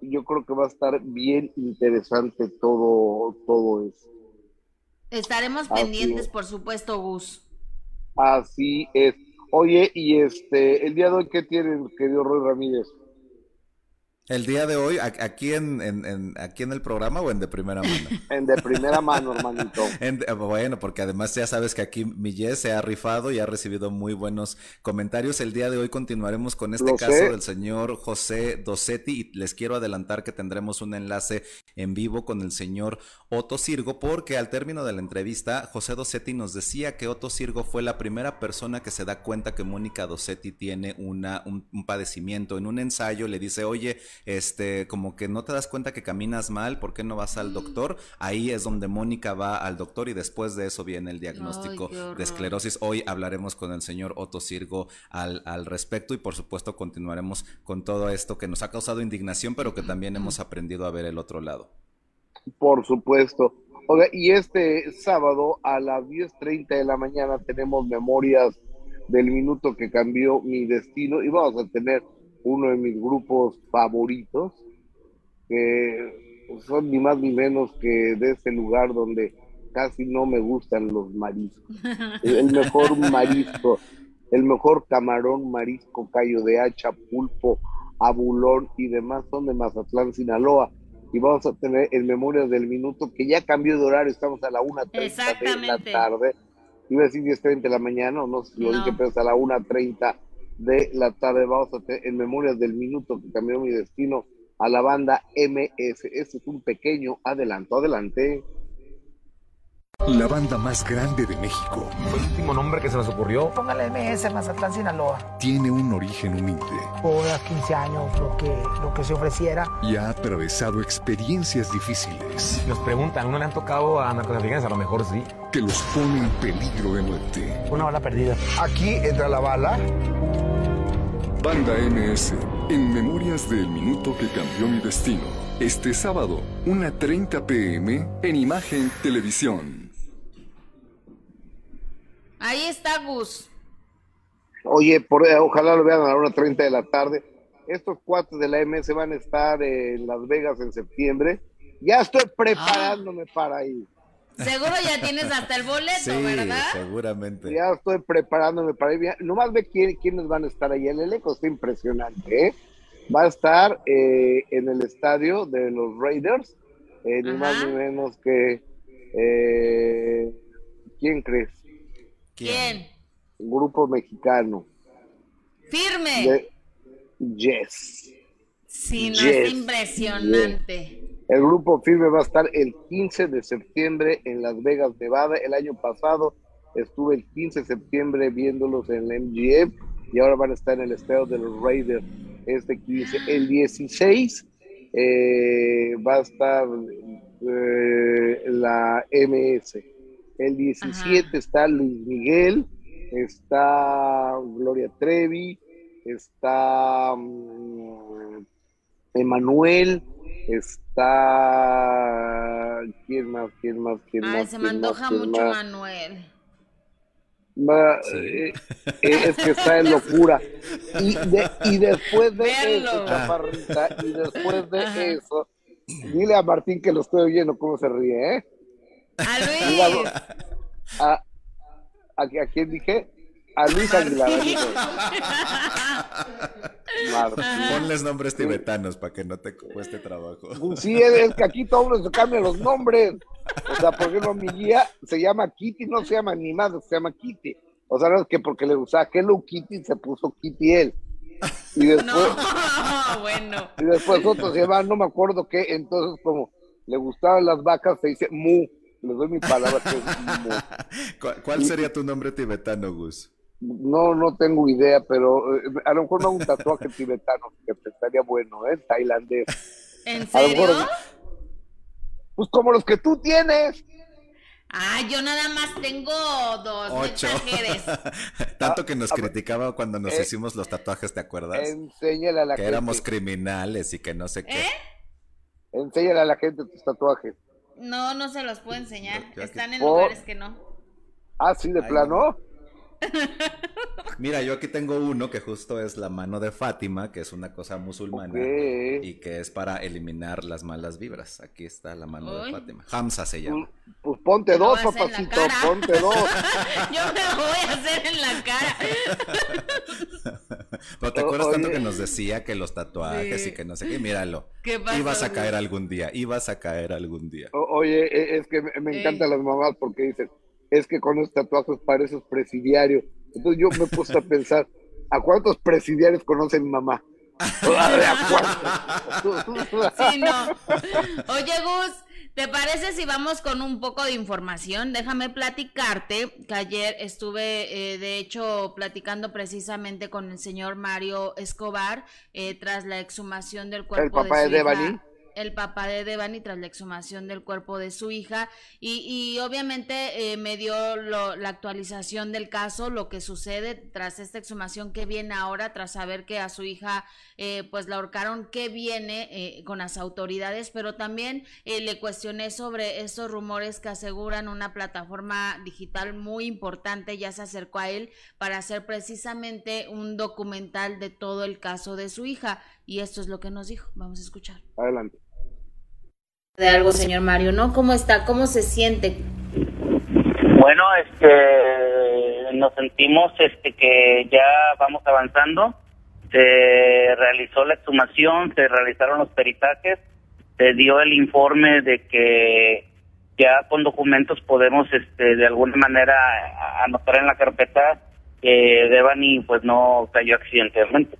yo creo que va a estar bien interesante todo, todo eso. Estaremos pendientes, por supuesto, Gus. Así es. Oye, y este, el día de hoy, ¿qué tienen, querido Roy Ramírez? El día de hoy, aquí en, en, aquí en el programa o en de primera mano? <laughs> en de primera mano, hermanito. <laughs> bueno, porque además ya sabes que aquí Millet se ha rifado y ha recibido muy buenos comentarios. El día de hoy continuaremos con este caso del señor José Dosetti y les quiero adelantar que tendremos un enlace en vivo con el señor Otto Sirgo porque al término de la entrevista José Dosetti nos decía que Otto Sirgo fue la primera persona que se da cuenta que Mónica Dosetti tiene una, un padecimiento. En un ensayo le dice, oye, este, como que no te das cuenta que caminas mal, ¿por qué no vas al doctor? Ahí es donde Mónica va al doctor y después de eso viene el diagnóstico de esclerosis. Hoy hablaremos con el señor Otto Sirgo al, al respecto y por supuesto continuaremos con todo esto que nos ha causado indignación, pero que también hemos <clears throat> aprendido a ver el otro lado. Por supuesto. y este sábado a las 10.30 de la mañana tenemos memorias del minuto que cambió mi destino y vamos a tener uno de mis grupos favoritos, que son ni más ni menos que de ese lugar donde casi no me gustan los mariscos. El mejor <laughs> marisco, el mejor camarón, marisco, callo de hacha, pulpo, abulón y demás son de Mazatlán, Sinaloa. Y vamos a tener en memoria del minuto que ya cambió de horario, estamos a la 1.30 de la tarde. Iba a decir 10.30 de la mañana, no sé si lo dije, pero es a la 1.30 de la tarde. Vamos a tener en memoria del minuto que cambió mi destino a la banda MS. Este es un pequeño adelanto. Adelante. La banda más grande de México. El último nombre que se nos ocurrió. Póngale MS Mazatlán, Sinaloa. Tiene un origen humilde. Por 15 años lo que, lo que se ofreciera. Y ha atravesado experiencias difíciles. Nos preguntan, ¿no le han tocado a narcotraficantes? A lo mejor sí. Que los pone en peligro de muerte. Una bala perdida. Aquí entra la bala. Banda MS, en Memorias del Minuto que Cambió Mi Destino. Este sábado, 1.30 pm, en Imagen Televisión. Ahí está Gus. Oye, por, eh, ojalá lo vean a la 1.30 de la tarde. Estos cuatro de la MS van a estar en Las Vegas en septiembre. Ya estoy preparándome para ir. Seguro ya tienes hasta el boleto, sí, ¿verdad? Seguramente. Ya estoy preparándome para ir. Nomás ve quién, quiénes van a estar ahí. El elenco está impresionante, ¿eh? Va a estar eh, en el estadio de los Raiders, eh, ni más ni menos que. ¿Quién crees? ¿Quién? Grupo mexicano. Firme. yes. Sí, no, es impresionante. El grupo Firme va a estar el 15 de septiembre en Las Vegas, Nevada. El año pasado estuve el 15 de septiembre viéndolos en el MGM y ahora van a estar en el estadio de los Raiders este 15. El 16 eh, va a estar eh, la MS. El 17 está Luis Miguel, está Gloria Trevi, está mm, Emanuel, está. ¿Quién más? ¿Quién más? ¿Quién Ay, se me antoja mucho Manuel. Eh, eh, es que está en locura. Y, y después de eso, chaparrita, y después de eso, dile a Martín que lo estoy oyendo cómo se ríe, ¿eh? A <laughs> Luis. A, a, quién dije? A Luis Aguilar. <laughs> Ponles nombres tibetanos para que no te cueste trabajo. Sí, es, que aquí todo mundo se cambia los nombres. O sea, por ejemplo, mi guía se llama Kitty, no se llama ni más, se llama Kitty. O sea, no es que porque le gustaba Hello Kitty se puso Kitty él. Y después, no, <laughs> bueno. Y después otro se llama, no me acuerdo qué, entonces como le gustaban las vacas, se dice Mu les doy mi palabra <laughs> ¿Cuál, sería tu nombre tibetano, Gus? No, no tengo idea, pero eh, a lo mejor no un tatuaje <laughs> tibetano, que estaría bueno, ¿eh? Tailandés. ¿En serio? pues como los que tú tienes. Ah, yo nada más tengo dos Ocho. <laughs> Tanto que nos ah, criticaba cuando nos eh, hicimos los tatuajes, ¿te acuerdas? Enséñale a la que gente. Que éramos criminales y que no sé qué. ¿Eh? Enséñale a la gente tus tatuajes. No, no se los puedo enseñar. Están en lugares que no. Ah, sí, de plano. <laughs> Mira, yo aquí tengo uno que justo es la mano de Fátima, que es una cosa musulmana y que es para eliminar las malas vibras. Aquí está la mano de Fátima. Hamza se llama. Pues, pues ponte dos, papacito, ponte dos. <laughs> yo me lo voy a hacer en la cara. <laughs> Pero te acuerdas tanto que nos decía que los tatuajes y que no sé qué, míralo. ¿Qué ibas a caer algún día, ibas a caer algún día. oye, e, es que me encantan las mamás porque dicen, es que con los tatuajes pareces presidiario. Entonces yo me puse a pensar, ¿a cuántos presidiarios conoce mi mamá? <laughs> Sí, no. Oye, Gus, ¿te parece si vamos con un poco de información? Déjame platicarte que ayer estuve, eh, de hecho, platicando precisamente con el señor Mario Escobar eh, tras la exhumación del cuerpo ¿El papá de, Devani? El papá de Devani tras la exhumación del cuerpo de su hija y, y obviamente eh, me dio lo, la actualización del caso, lo que sucede tras esta exhumación que viene ahora, tras saber que a su hija eh, pues la ahorcaron, qué viene eh, con las autoridades, pero también eh, le cuestioné sobre esos rumores que aseguran una plataforma digital muy importante, ya se acercó a él para hacer precisamente un documental de todo el caso de su hija y esto es lo que nos dijo, vamos a escuchar. Adelante. De algo, señor Mario, ¿no? ¿Cómo está? ¿Cómo se siente? Bueno, este, nos sentimos este que ya vamos avanzando. Se realizó la exhumación, se realizaron los peritajes, se dio el informe de que ya con documentos podemos, este, de alguna manera anotar en la carpeta que Devani pues no cayó accidentalmente.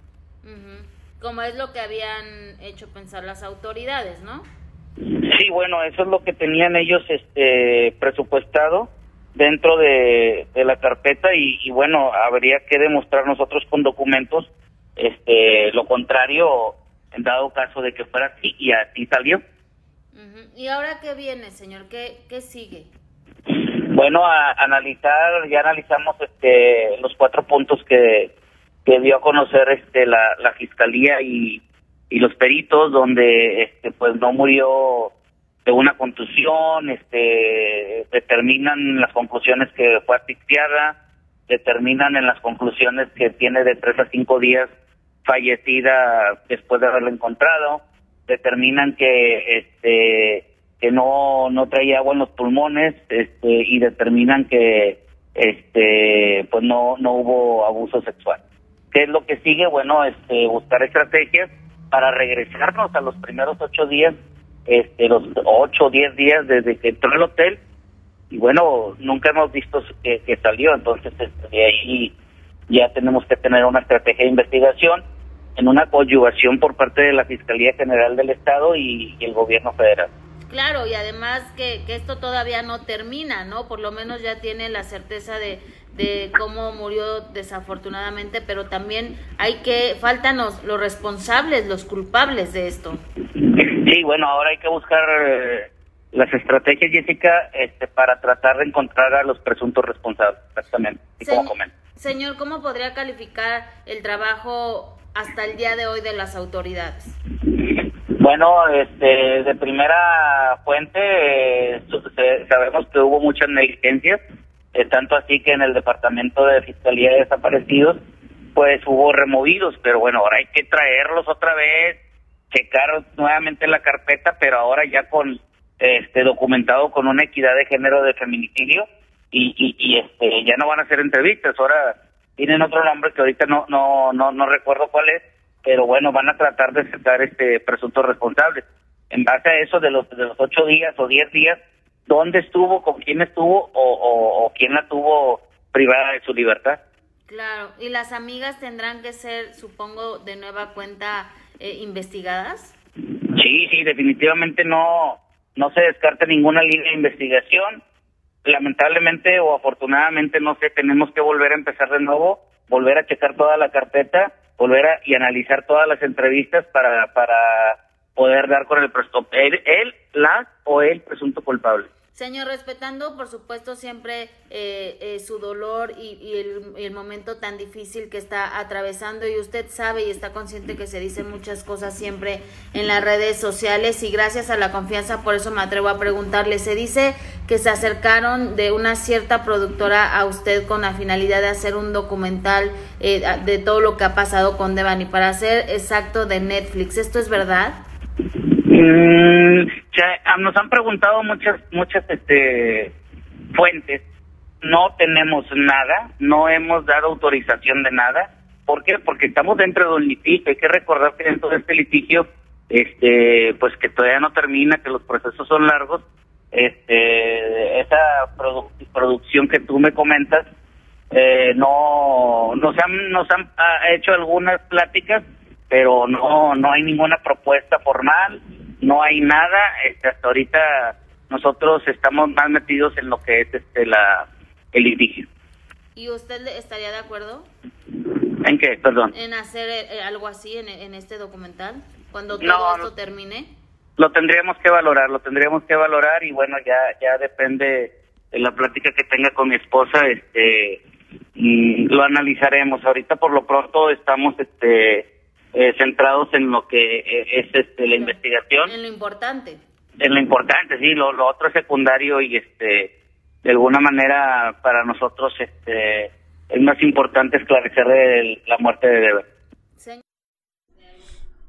Como es lo que habían hecho pensar las autoridades, ¿no? Sí, bueno, eso es lo que tenían ellos este presupuestado dentro de, de la carpeta y, y bueno, habría que demostrar nosotros con documentos este lo contrario en dado caso de que fuera así y así salió. ¿Y ahora qué viene, señor? ¿Qué, qué sigue? Bueno, a, analizar, ya analizamos este los cuatro puntos que, que dio a conocer este la, la fiscalía y, y los peritos donde este pues no murió de una contusión, este determinan las conclusiones que fue asfixiada, determinan en las conclusiones que tiene de tres a cinco días fallecida después de haberla encontrado, determinan que este que no no traía agua en los pulmones, este y determinan que este pues no no hubo abuso sexual. ¿Qué es lo que sigue? Bueno, este buscar estrategias para regresarnos a los primeros ocho días, este los ocho o diez días desde que entró al hotel y bueno, nunca hemos visto que, que salió, entonces este, de ahí ya tenemos que tener una estrategia de investigación en una coadyuvación por parte de la Fiscalía General del Estado y, y el Gobierno Federal. Claro, y además que, que esto todavía no termina, ¿no? Por lo menos ya tiene la certeza de, de cómo murió desafortunadamente, pero también hay que, faltan los, responsables, los culpables de esto. Sí, bueno, ahora hay que buscar eh, las estrategias, Jessica, este, para tratar de encontrar a los presuntos responsables, exactamente, y comento. señor, ¿cómo podría calificar el trabajo hasta el día de hoy de las autoridades? Bueno, este, de primera fuente eh, sabemos que hubo muchas negligencias, eh, tanto así que en el Departamento de Fiscalía de Desaparecidos, pues hubo removidos, pero bueno, ahora hay que traerlos otra vez, checar nuevamente la carpeta, pero ahora ya con este documentado con una equidad de género de feminicidio y, y, y este ya no van a hacer entrevistas, ahora tienen otro nombre que ahorita no no no no recuerdo cuál es, pero bueno, van a tratar de sacar este presuntos responsables. En base a eso de los de los ocho días o diez días, ¿dónde estuvo, con quién estuvo o, o, o quién la tuvo privada de su libertad? Claro, y las amigas tendrán que ser, supongo, de nueva cuenta eh, investigadas. Sí, sí, definitivamente no, no se descarta ninguna línea de investigación. Lamentablemente o afortunadamente, no sé, tenemos que volver a empezar de nuevo, volver a checar toda la carpeta, volver a y analizar todas las entrevistas para, para poder dar con el presunto, él, él, la o el presunto culpable. Señor, respetando, por supuesto, siempre eh, eh, su dolor y, y el, momento tan difícil que está atravesando y usted sabe y está consciente que se dicen muchas cosas siempre en las redes sociales y gracias a la confianza, por eso me atrevo a preguntarle, se dice que se acercaron de una cierta productora a usted con la finalidad de hacer un documental eh, de todo lo que ha pasado con Devani para hacer exacto de Netflix, ¿esto es verdad? Mm, ah, nos han preguntado muchas muchas este fuentes. No tenemos nada no hemos dado autorización de nada. ¿por qué? porque estamos dentro de un litigio. Hay que recordar que dentro de este litigio este pues que todavía no termina que los procesos son largos. Este esa produ- producción que tú me comentas eh, no nos han nos han ah, hecho algunas pláticas pero no no hay ninguna propuesta formal no hay nada este, hasta ahorita nosotros estamos más metidos en lo que es este la el litigio ¿Y usted estaría de acuerdo? en qué perdón en hacer eh, algo así en, en este documental cuando todo No, esto termine? lo tendríamos que valorar, lo tendríamos que valorar y bueno, ya ya depende de la plática que tenga con mi esposa, este mm, lo analizaremos. Ahorita por lo pronto estamos este eh, centrados en lo que eh, es este la investigación. En lo importante. En lo importante, sí, lo, lo otro es secundario y este de alguna manera para nosotros este es más importante esclarecer el- la muerte de Deber.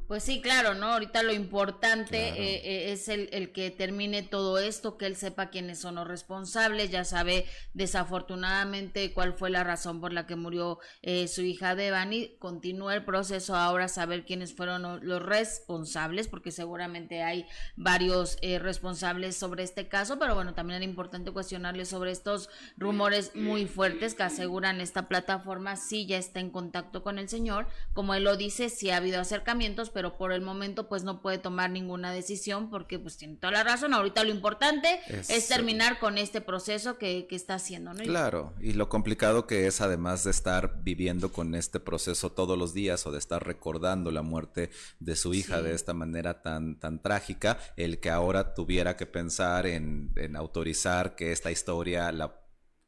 Pues sí, claro, ¿no? Ahorita lo importante eh, eh, es el, el que termine todo esto, que él sepa quiénes son los responsables, ya sabe desafortunadamente cuál fue la razón por la que murió eh, su hija Devani, continúa el proceso ahora saber quiénes fueron lo- los responsables, porque seguramente hay varios eh, responsables sobre este caso, pero bueno, también era importante cuestionarle sobre estos rumores muy fuertes que aseguran esta plataforma sí ya está en contacto con el señor, como él lo dice, sí ha habido acercamientos, pero por el momento pues no puede tomar ninguna decisión porque pues tiene toda la razón, ahorita lo importante es, Es, terminar con este proceso que, que está haciendo, ¿no? Claro, y lo complicado que es además de estar viviendo con este proceso todos los días o de estar recordando la muerte de su hija Sí. de esta manera tan, tan trágica, el que ahora tuviera que pensar en, en autorizar que esta historia la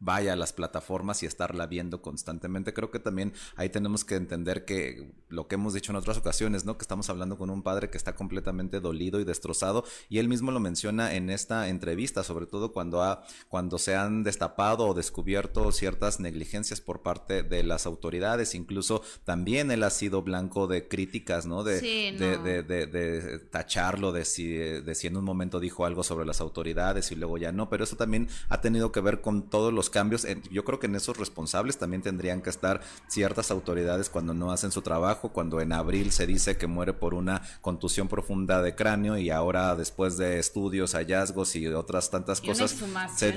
vaya a las plataformas y estarla viendo constantemente. Creo que también ahí tenemos que entender que lo que hemos dicho en otras ocasiones, ¿no? Que estamos hablando con un padre que está completamente dolido y destrozado y él mismo lo menciona en esta entrevista, sobre todo cuando ha cuando se han destapado o descubierto ciertas negligencias por parte de las autoridades, incluso también él ha sido blanco de críticas, ¿no? De, Sí, de, no. de- de- de tacharlo, de si, de si en un momento dijo algo sobre las autoridades y luego ya no, pero eso también ha tenido que ver con todos los cambios. Yo creo que en esos responsables también tendrían que estar ciertas autoridades cuando no hacen su trabajo, cuando en abril se dice que muere por una contusión profunda de cráneo y ahora después de estudios, hallazgos y otras tantas Y una cosas,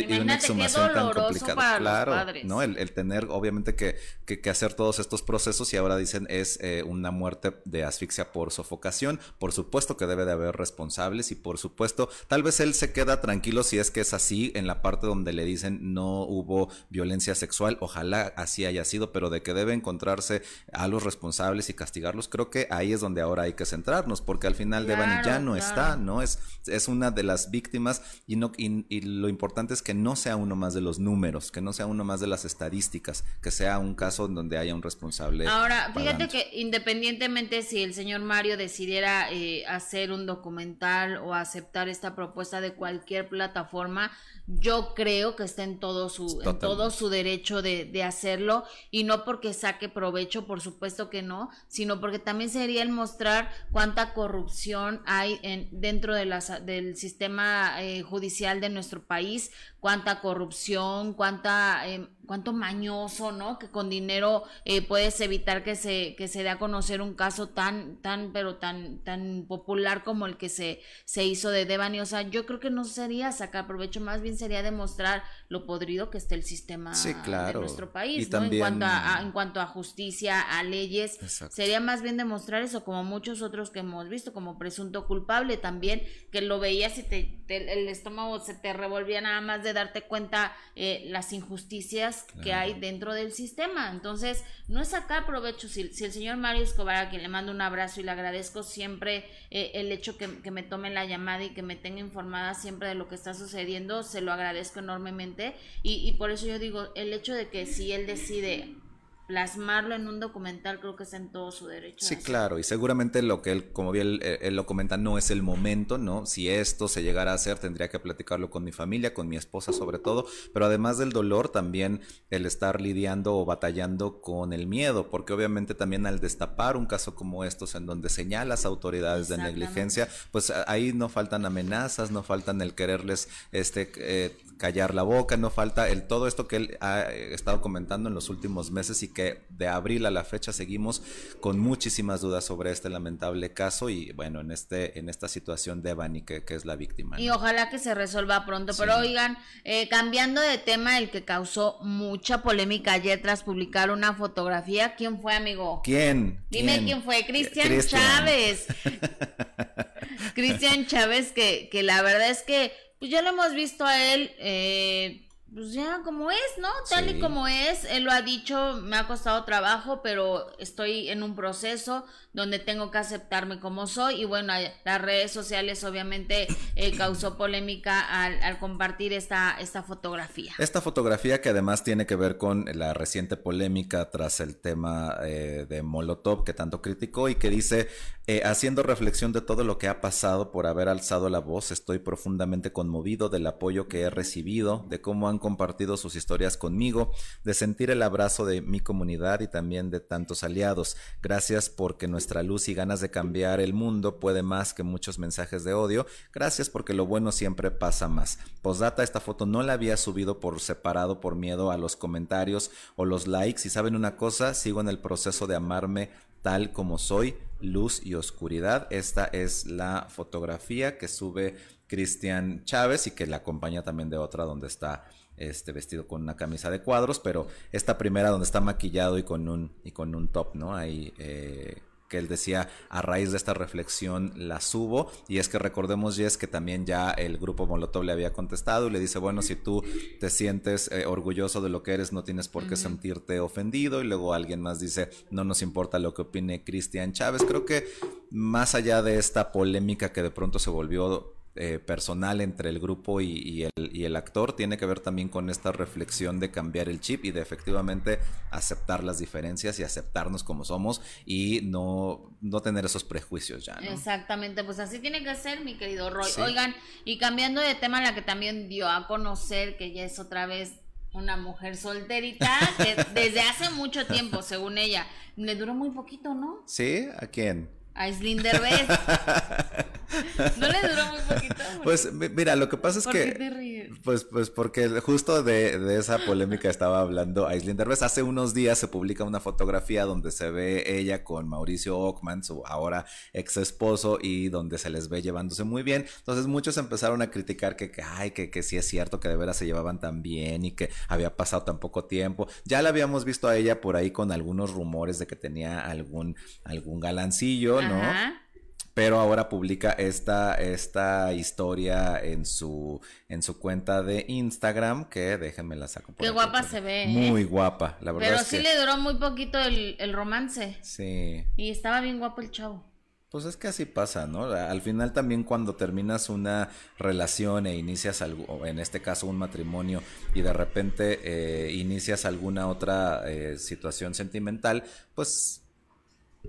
y una exhumación tan complicada. claro. ¿no? El, el tener obviamente que, que, que hacer todos estos procesos y ahora dicen es eh, una muerte de asfixia por sofocación. Por supuesto que debe de haber responsables y por supuesto tal vez él se queda tranquilo si es que es así en la parte donde le dicen no hubo violencia sexual. Ojalá así haya sido, pero de que debe encontrarse a los responsables y castigarlos, creo que ahí es donde ahora hay que centrarnos porque al final Devani ya Claro, no claro. está, ¿no? Es, es una de las víctimas y, no, y, y lo importante es que no sea uno más de los números, que no sea uno más de las estadísticas, que sea un caso en donde haya un responsable. Ahora, fíjate que independientemente si el señor Mario decidiera eh, hacer un documental o aceptar esta propuesta de cualquier plataforma, yo creo que está en todo su, en todo su derecho de, de hacerlo y no porque saque provecho, por supuesto que no, sino porque también sería el mostrar cuánta corrupción hay en, dentro de las, del sistema eh, judicial de nuestro país, cuánta corrupción, cuánta, eh, cuánto mañoso, ¿no? Que con dinero eh, puedes evitar que se, que se dé a conocer un caso tan, tan, pero tan, tan popular como el que se, se hizo de Devani. O sea, yo creo que no sería sacar provecho, más bien sería demostrar lo podrido que está el sistema Sí, claro. de nuestro país, Y ¿no? En también- cuanto a, a- en cuanto a justicia, a leyes, Exacto. sería más bien demostrar eso, como muchos otros que hemos visto, como presunto culpable también, que lo veías y te, te- el estómago se te revolvía nada más de darte cuenta eh, las injusticias que hay dentro del sistema. Entonces, no es sacar provecho. Si, si el señor Mario Escobar, a quien le mando un abrazo y le agradezco siempre eh, el hecho que, que me tome la llamada y que me tenga informada siempre de lo que está sucediendo, se lo agradezco enormemente. Y, y por eso yo digo, el hecho de que si él decide plasmarlo en un documental, creo que está en todo su derecho. de Sí, claro, y seguramente lo que él, como bien él, él lo comenta, no es el momento, ¿no? Si esto se llegara a hacer, tendría que platicarlo con mi familia, con mi esposa sobre todo, pero además del dolor, también el estar lidiando o batallando con el miedo, porque obviamente también al destapar un caso como estos, en donde señalas autoridades de negligencia, pues ahí no faltan amenazas, no faltan el quererles este eh, callar la boca, no falta el todo esto que él ha eh, estado comentando en los últimos meses y que de abril a la fecha seguimos con muchísimas dudas sobre este lamentable caso y bueno, en este en esta situación de Evany que, que es la víctima. Y ojalá que se resuelva pronto. Sí. Pero oigan, eh, cambiando de tema, el que causó mucha polémica ayer tras publicar una fotografía, ¿quién fue, amigo? ¿Quién? Dime quién, fue, Cristian Cristian. Chávez. <laughs> Cristian Chávez, que, que la verdad es que pues ya lo hemos visto a él eh, pues ya como es, ¿no? Tal y como es, él lo ha dicho, me ha costado trabajo, pero estoy en un proceso donde tengo que aceptarme como soy y bueno, las redes sociales obviamente eh, <coughs> causó polémica al, compartir esta, esta fotografía. Esta fotografía que además tiene que ver con la reciente polémica tras el tema eh, de Molotov que tanto criticó y que dice, eh, haciendo reflexión de todo lo que ha pasado por haber alzado la voz, estoy profundamente conmovido del apoyo que he recibido, de cómo han compartido sus historias conmigo, de sentir el abrazo de mi comunidad y también de tantos aliados. Gracias porque nuestra luz y ganas de cambiar el mundo puede más que muchos mensajes de odio. Gracias porque lo bueno siempre pasa más. Postdata, esta foto no la había subido por separado por miedo a los comentarios o los likes. Y saben una cosa, sigo en el proceso de amarme tal como soy, luz y oscuridad. Esta es la fotografía que sube Cristian Chávez y que la acompaña también de otra donde está este vestido con una camisa de cuadros, pero esta primera donde está maquillado y con un y con un top, ¿no? Ahí eh, que él decía a raíz de esta reflexión la subo y es que recordemos Jess que también ya el grupo Molotov le había contestado y le dice bueno si tú te sientes eh, orgulloso de lo que eres no tienes por qué sentirte ofendido y luego alguien más dice no nos importa lo que opine Cristian Chávez creo que más allá de esta polémica que de pronto se volvió eh, personal entre el grupo y, el, y, el, actor tiene que ver también con esta reflexión de cambiar el chip y de efectivamente aceptar las diferencias y aceptarnos como somos y no, no tener esos prejuicios ya. Exactamente, pues así tiene que ser, mi querido Roy. Oigan, y cambiando de tema, la que también dio a conocer que ya es otra vez una mujer solterita que <laughs> desde hace mucho tiempo, según ella, le duró muy poquito, ¿no? Sí, ¿a quién? A Slinder <laughs> no le duró muy poquito. Pues mira, lo que pasa es que. Qué Pues, pues porque justo de, esa polémica estaba hablando Aislinn Derbez. Hace unos días se publica una fotografía donde se ve ella con Mauricio Ockman, su ahora ex esposo, y donde se les ve llevándose muy bien. Entonces muchos empezaron a criticar que, que ay, que, que sí es cierto que de veras se llevaban tan bien y que había pasado tan poco tiempo. Ya la habíamos visto a ella por ahí con algunos rumores de que tenía algún, algún galancillo, pero ahora publica esta, esta historia en su, en su cuenta de Instagram, que déjenme la saco Qué guapa se ve. ¿eh? Muy guapa, la verdad. Pero sí le duró muy poquito el, el romance. Sí. Y estaba bien guapo el chavo. Pues es que así pasa, ¿no? Al final también cuando terminas una relación e inicias algo, en este caso un matrimonio y de repente eh, inicias alguna otra eh, situación sentimental, pues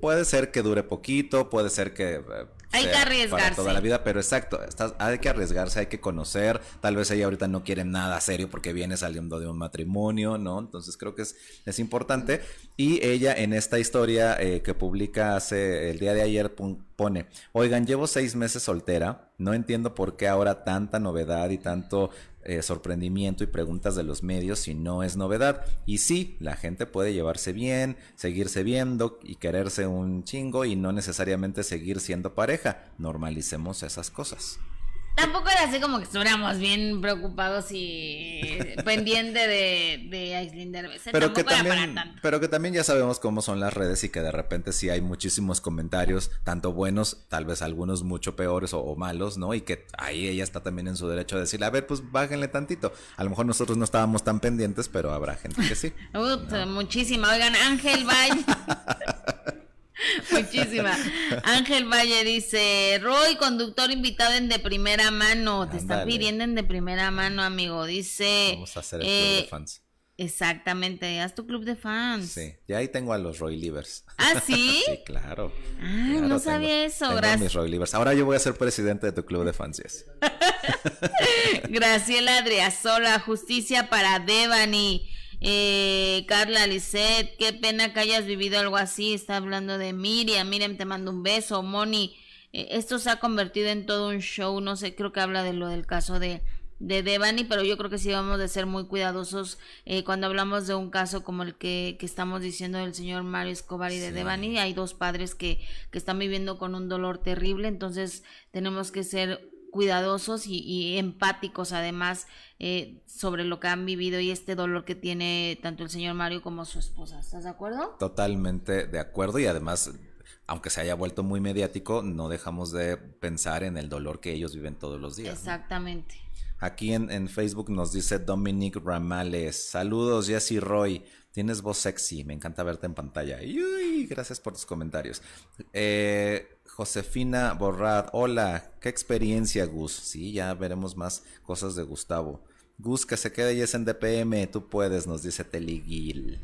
Puede ser que dure poquito, puede ser que... Eh, hay que arriesgarse. Para toda la vida, pero exacto, hay que arriesgarse, hay que conocer. Tal vez ella ahorita no quiere nada serio porque viene saliendo de un matrimonio, ¿no? Entonces creo que es, es importante. Y ella en esta historia eh, que publica hace el día de ayer pone, oigan, llevo seis meses soltera, no entiendo por qué ahora tanta novedad y tanto eh, sorprendimiento y preguntas de los medios si no es novedad. Y sí, la gente puede llevarse bien, seguirse viendo y quererse un chingo y no necesariamente seguir siendo pareja. Normalicemos esas cosas. Tampoco era así como que estuviéramos bien preocupados y <laughs> pendiente de, de Aislinn Pero que, también, pero que también ya sabemos cómo son las redes y que de repente sí hay muchísimos comentarios, tanto buenos, tal vez algunos mucho peores o, malos, ¿no? Y que ahí ella está también en su derecho de decirle, a ver, pues bájenle tantito. A lo mejor nosotros no estábamos tan pendientes, pero habrá gente que sí. <laughs> Muchísima. Oigan, Ángel Valle. <laughs> <laughs> Muchísima. Ángel Valle dice, Roy, conductor invitado en de primera mano. Te está pidiendo en de primera mano, amigo. Dice... Vamos a hacer el club de eh, fans. Exactamente, haz tu club de fans. Sí, ya ahí tengo a los Roy Livers. ¿Ah, sí? <laughs> sí, claro. Ah, no sabía eso, gracias. mis Roy Livers. Ahora yo voy a ser presidente de tu club de fans, yes. <laughs> Graciela Adriasola, justicia para Devani. Eh, Carla Lisset, qué pena que hayas vivido algo así. Está hablando de Miriam. Miriam, te mando un beso. Moni, eh, esto se ha convertido en todo un show. No sé, creo que habla de lo del caso de, de Devani, pero yo creo que sí vamos a ser muy cuidadosos eh, cuando hablamos de un caso como el que, que, estamos diciendo del señor Mario Escobar y de Devani. Hay dos padres que, que están viviendo con un dolor terrible, entonces tenemos que ser cuidadosos y, empáticos además eh, sobre lo que han vivido y este dolor que tiene tanto el señor Mario como su esposa. ¿Estás de acuerdo? Totalmente de acuerdo y además, aunque se haya vuelto muy mediático, no dejamos de pensar en el dolor que ellos viven todos los días. Exactamente. Aquí en, en Facebook nos dice Dominic Ramales. Saludos, Jessy Roy. Tienes voz sexy, me encanta verte en pantalla. Uy, gracias por tus comentarios. Eh, Josefina Borrad, hola, qué experiencia, Gus. Sí, ya veremos más cosas de Gustavo. Gus, que se quede y es en DPM, tú puedes, nos dice Teliguil.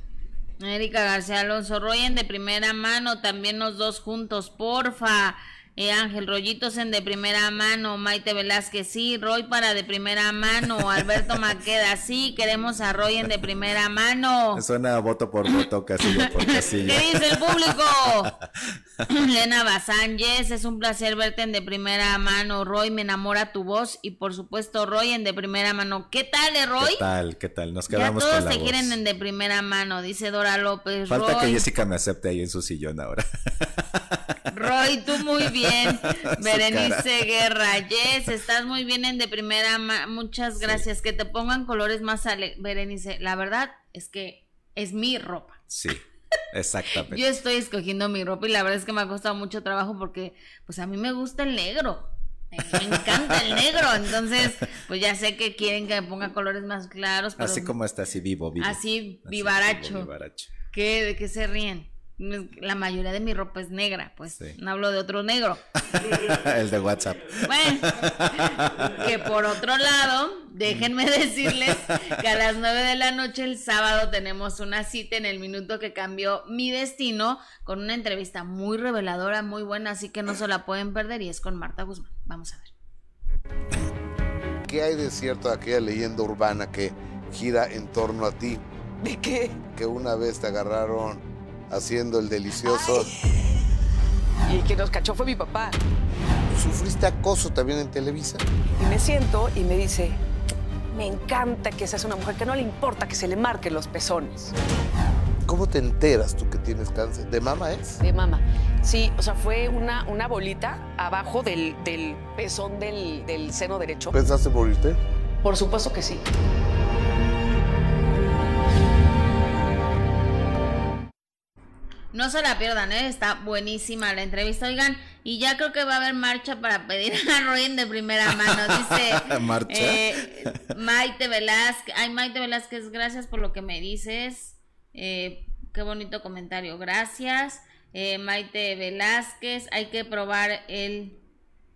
Erika García Alonso, Royen de primera mano, también los dos juntos, porfa. Eh, Ángel Rollitos en de primera mano, Maite Velázquez, sí, Roy para de primera mano, <laughs> Alberto Maqueda, sí, queremos a Roy en de primera mano. Suena voto por voto, casilla por casilla. ¿Qué dice el público? <laughs> Elena Bazán, yes, es un placer verte en de primera mano, Roy, me enamora tu voz y por supuesto Roy en de primera mano. ¿Qué tal, eh, Roy? ¿Qué tal? ¿Qué tal? Nos quedamos ya todos con la te voz. quieren en de primera mano, dice Dora López. Falta Roy, que Jessica me acepte ahí en su sillón ahora. Roy, tú muy bien. <laughs> <laughs> Su Berenice. Guerra, yes, estás muy bien en de primera. Muchas gracias. Que te pongan colores más ale Berenice, la verdad es que es mi ropa. Sí, <laughs> exactamente. Yo estoy escogiendo mi ropa y la verdad es que me ha costado mucho trabajo porque, pues a mí me gusta el negro. Me encanta el negro, entonces, pues ya sé que quieren que me ponga colores más claros, pero Así como está, así vivo, vivo. así Así, vivaracho. vivo, vivaracho. ¿Qué, ¿De qué se ríen? La mayoría de mi ropa es negra, pues Sí. no hablo de otro negro. <laughs> El de WhatsApp. Bueno, que por otro lado, déjenme decirles que a <laughs> las 9 de la noche el sábado tenemos una cita en el minuto que cambió mi destino con una entrevista muy reveladora, muy buena, así que no se la pueden perder y es con Marta Guzmán. Vamos a ver. ¿Qué hay de cierto de aquella leyenda urbana que gira en torno a ti? ¿De qué? Que una vez te agarraron haciendo el delicioso. Y quien nos cachó fue mi papá. ¿Sufriste acoso también en Televisa? Y me siento y me dice, me encanta que seas una mujer que no le importa que se le marquen los pezones. ¿Cómo te enteras tú que tienes cáncer? ¿De mama es? De mamá. Sí, o sea, fue una, una bolita abajo del, del pezón del, del seno derecho. ¿Pensaste morirte? Por supuesto que sí. No se la pierdan, ¿eh? está buenísima la entrevista, oigan, y ya creo que va a haber marcha para pedir <laughs> a Royen de primera mano, dice <laughs> ¿Marcha? eh, Maite Velázquez, ay Maite Velázquez, gracias por lo que me dices, eh, qué bonito comentario, gracias, Eh, Maite Velázquez, hay que probar el,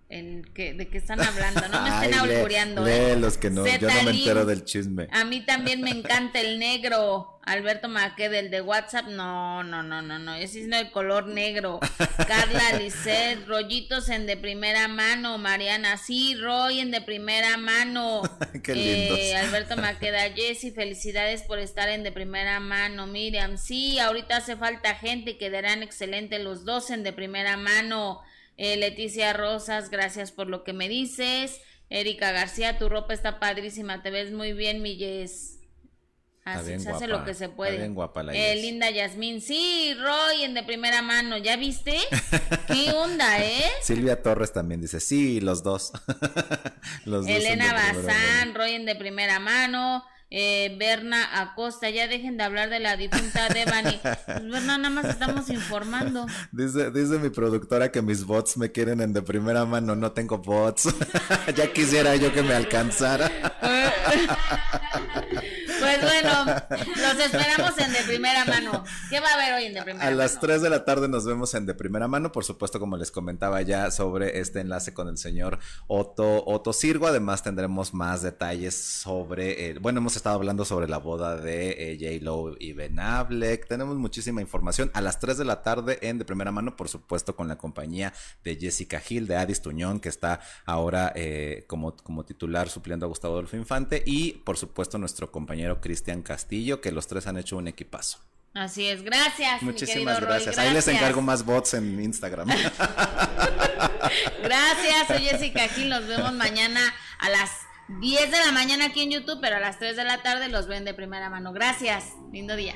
el que, de qué están hablando, no me <laughs> estén Ay, lee- albureando, lee ¿eh? los que no, yo no me entero del chisme. A mí también me encanta el negro. Alberto Maqueda, del de WhatsApp, no, no, no, no, no. Ese es el color negro. Carla <laughs> Lisset, rollitos en de primera mano. Mariana, sí, Roy en de primera mano. <laughs> Qué Eh. Alberto Maqueda, Jessy, felicidades por estar en de primera mano. Miriam, sí, ahorita hace falta gente y quedarán excelentes los dos en de primera mano. Eh, Leticia Rosas, gracias por lo que me dices. Erika García, tu ropa está padrísima, te ves muy bien, mi Así se hace lo que se puede. bien guapa la Eh, linda Yasmín, sí, Roy en de primera mano, ¿ya viste? <laughs> ¿Qué onda, eh? Silvia Torres también dice, sí, los dos. <laughs> los Elena Bazán, Roy en de primera mano. Eh, Berna Acosta, ya dejen de hablar de la difunta Devani. Pues, Berna, nada más estamos informando. <laughs> Dice, dice mi productora que mis bots me quieren en de primera mano, no tengo bots. <laughs> ya quisiera yo que me alcanzara. <laughs> Pues bueno, los esperamos en de primera mano. ¿Qué va a haber hoy en de primera A mano? las 3 de la tarde nos vemos en De Primera Mano, por supuesto, como les comentaba ya sobre este enlace con el señor Otto, Otto Sirgo. Además tendremos más detalles sobre, eh, bueno, hemos estado hablando sobre la boda de eh, J. Lo y Ben Affleck. Tenemos muchísima información a las 3 de la tarde en De Primera Mano, por supuesto, con la compañía de Jessica Hill, de Adis Tuñón, que está ahora eh, como, como titular supliendo a Gustavo Adolfo Infante, y por supuesto nuestro compañero Cristian Castillo, que los tres han hecho un equipazo. Así es, gracias. Muchísimas Roy, gracias. Ahí les encargo más bots en Instagram. <laughs> Gracias, soy Jessica Gil. Nos vemos mañana a las 10 de la mañana aquí en YouTube, pero a las 3 de la tarde los ven de primera mano. Gracias. Lindo día.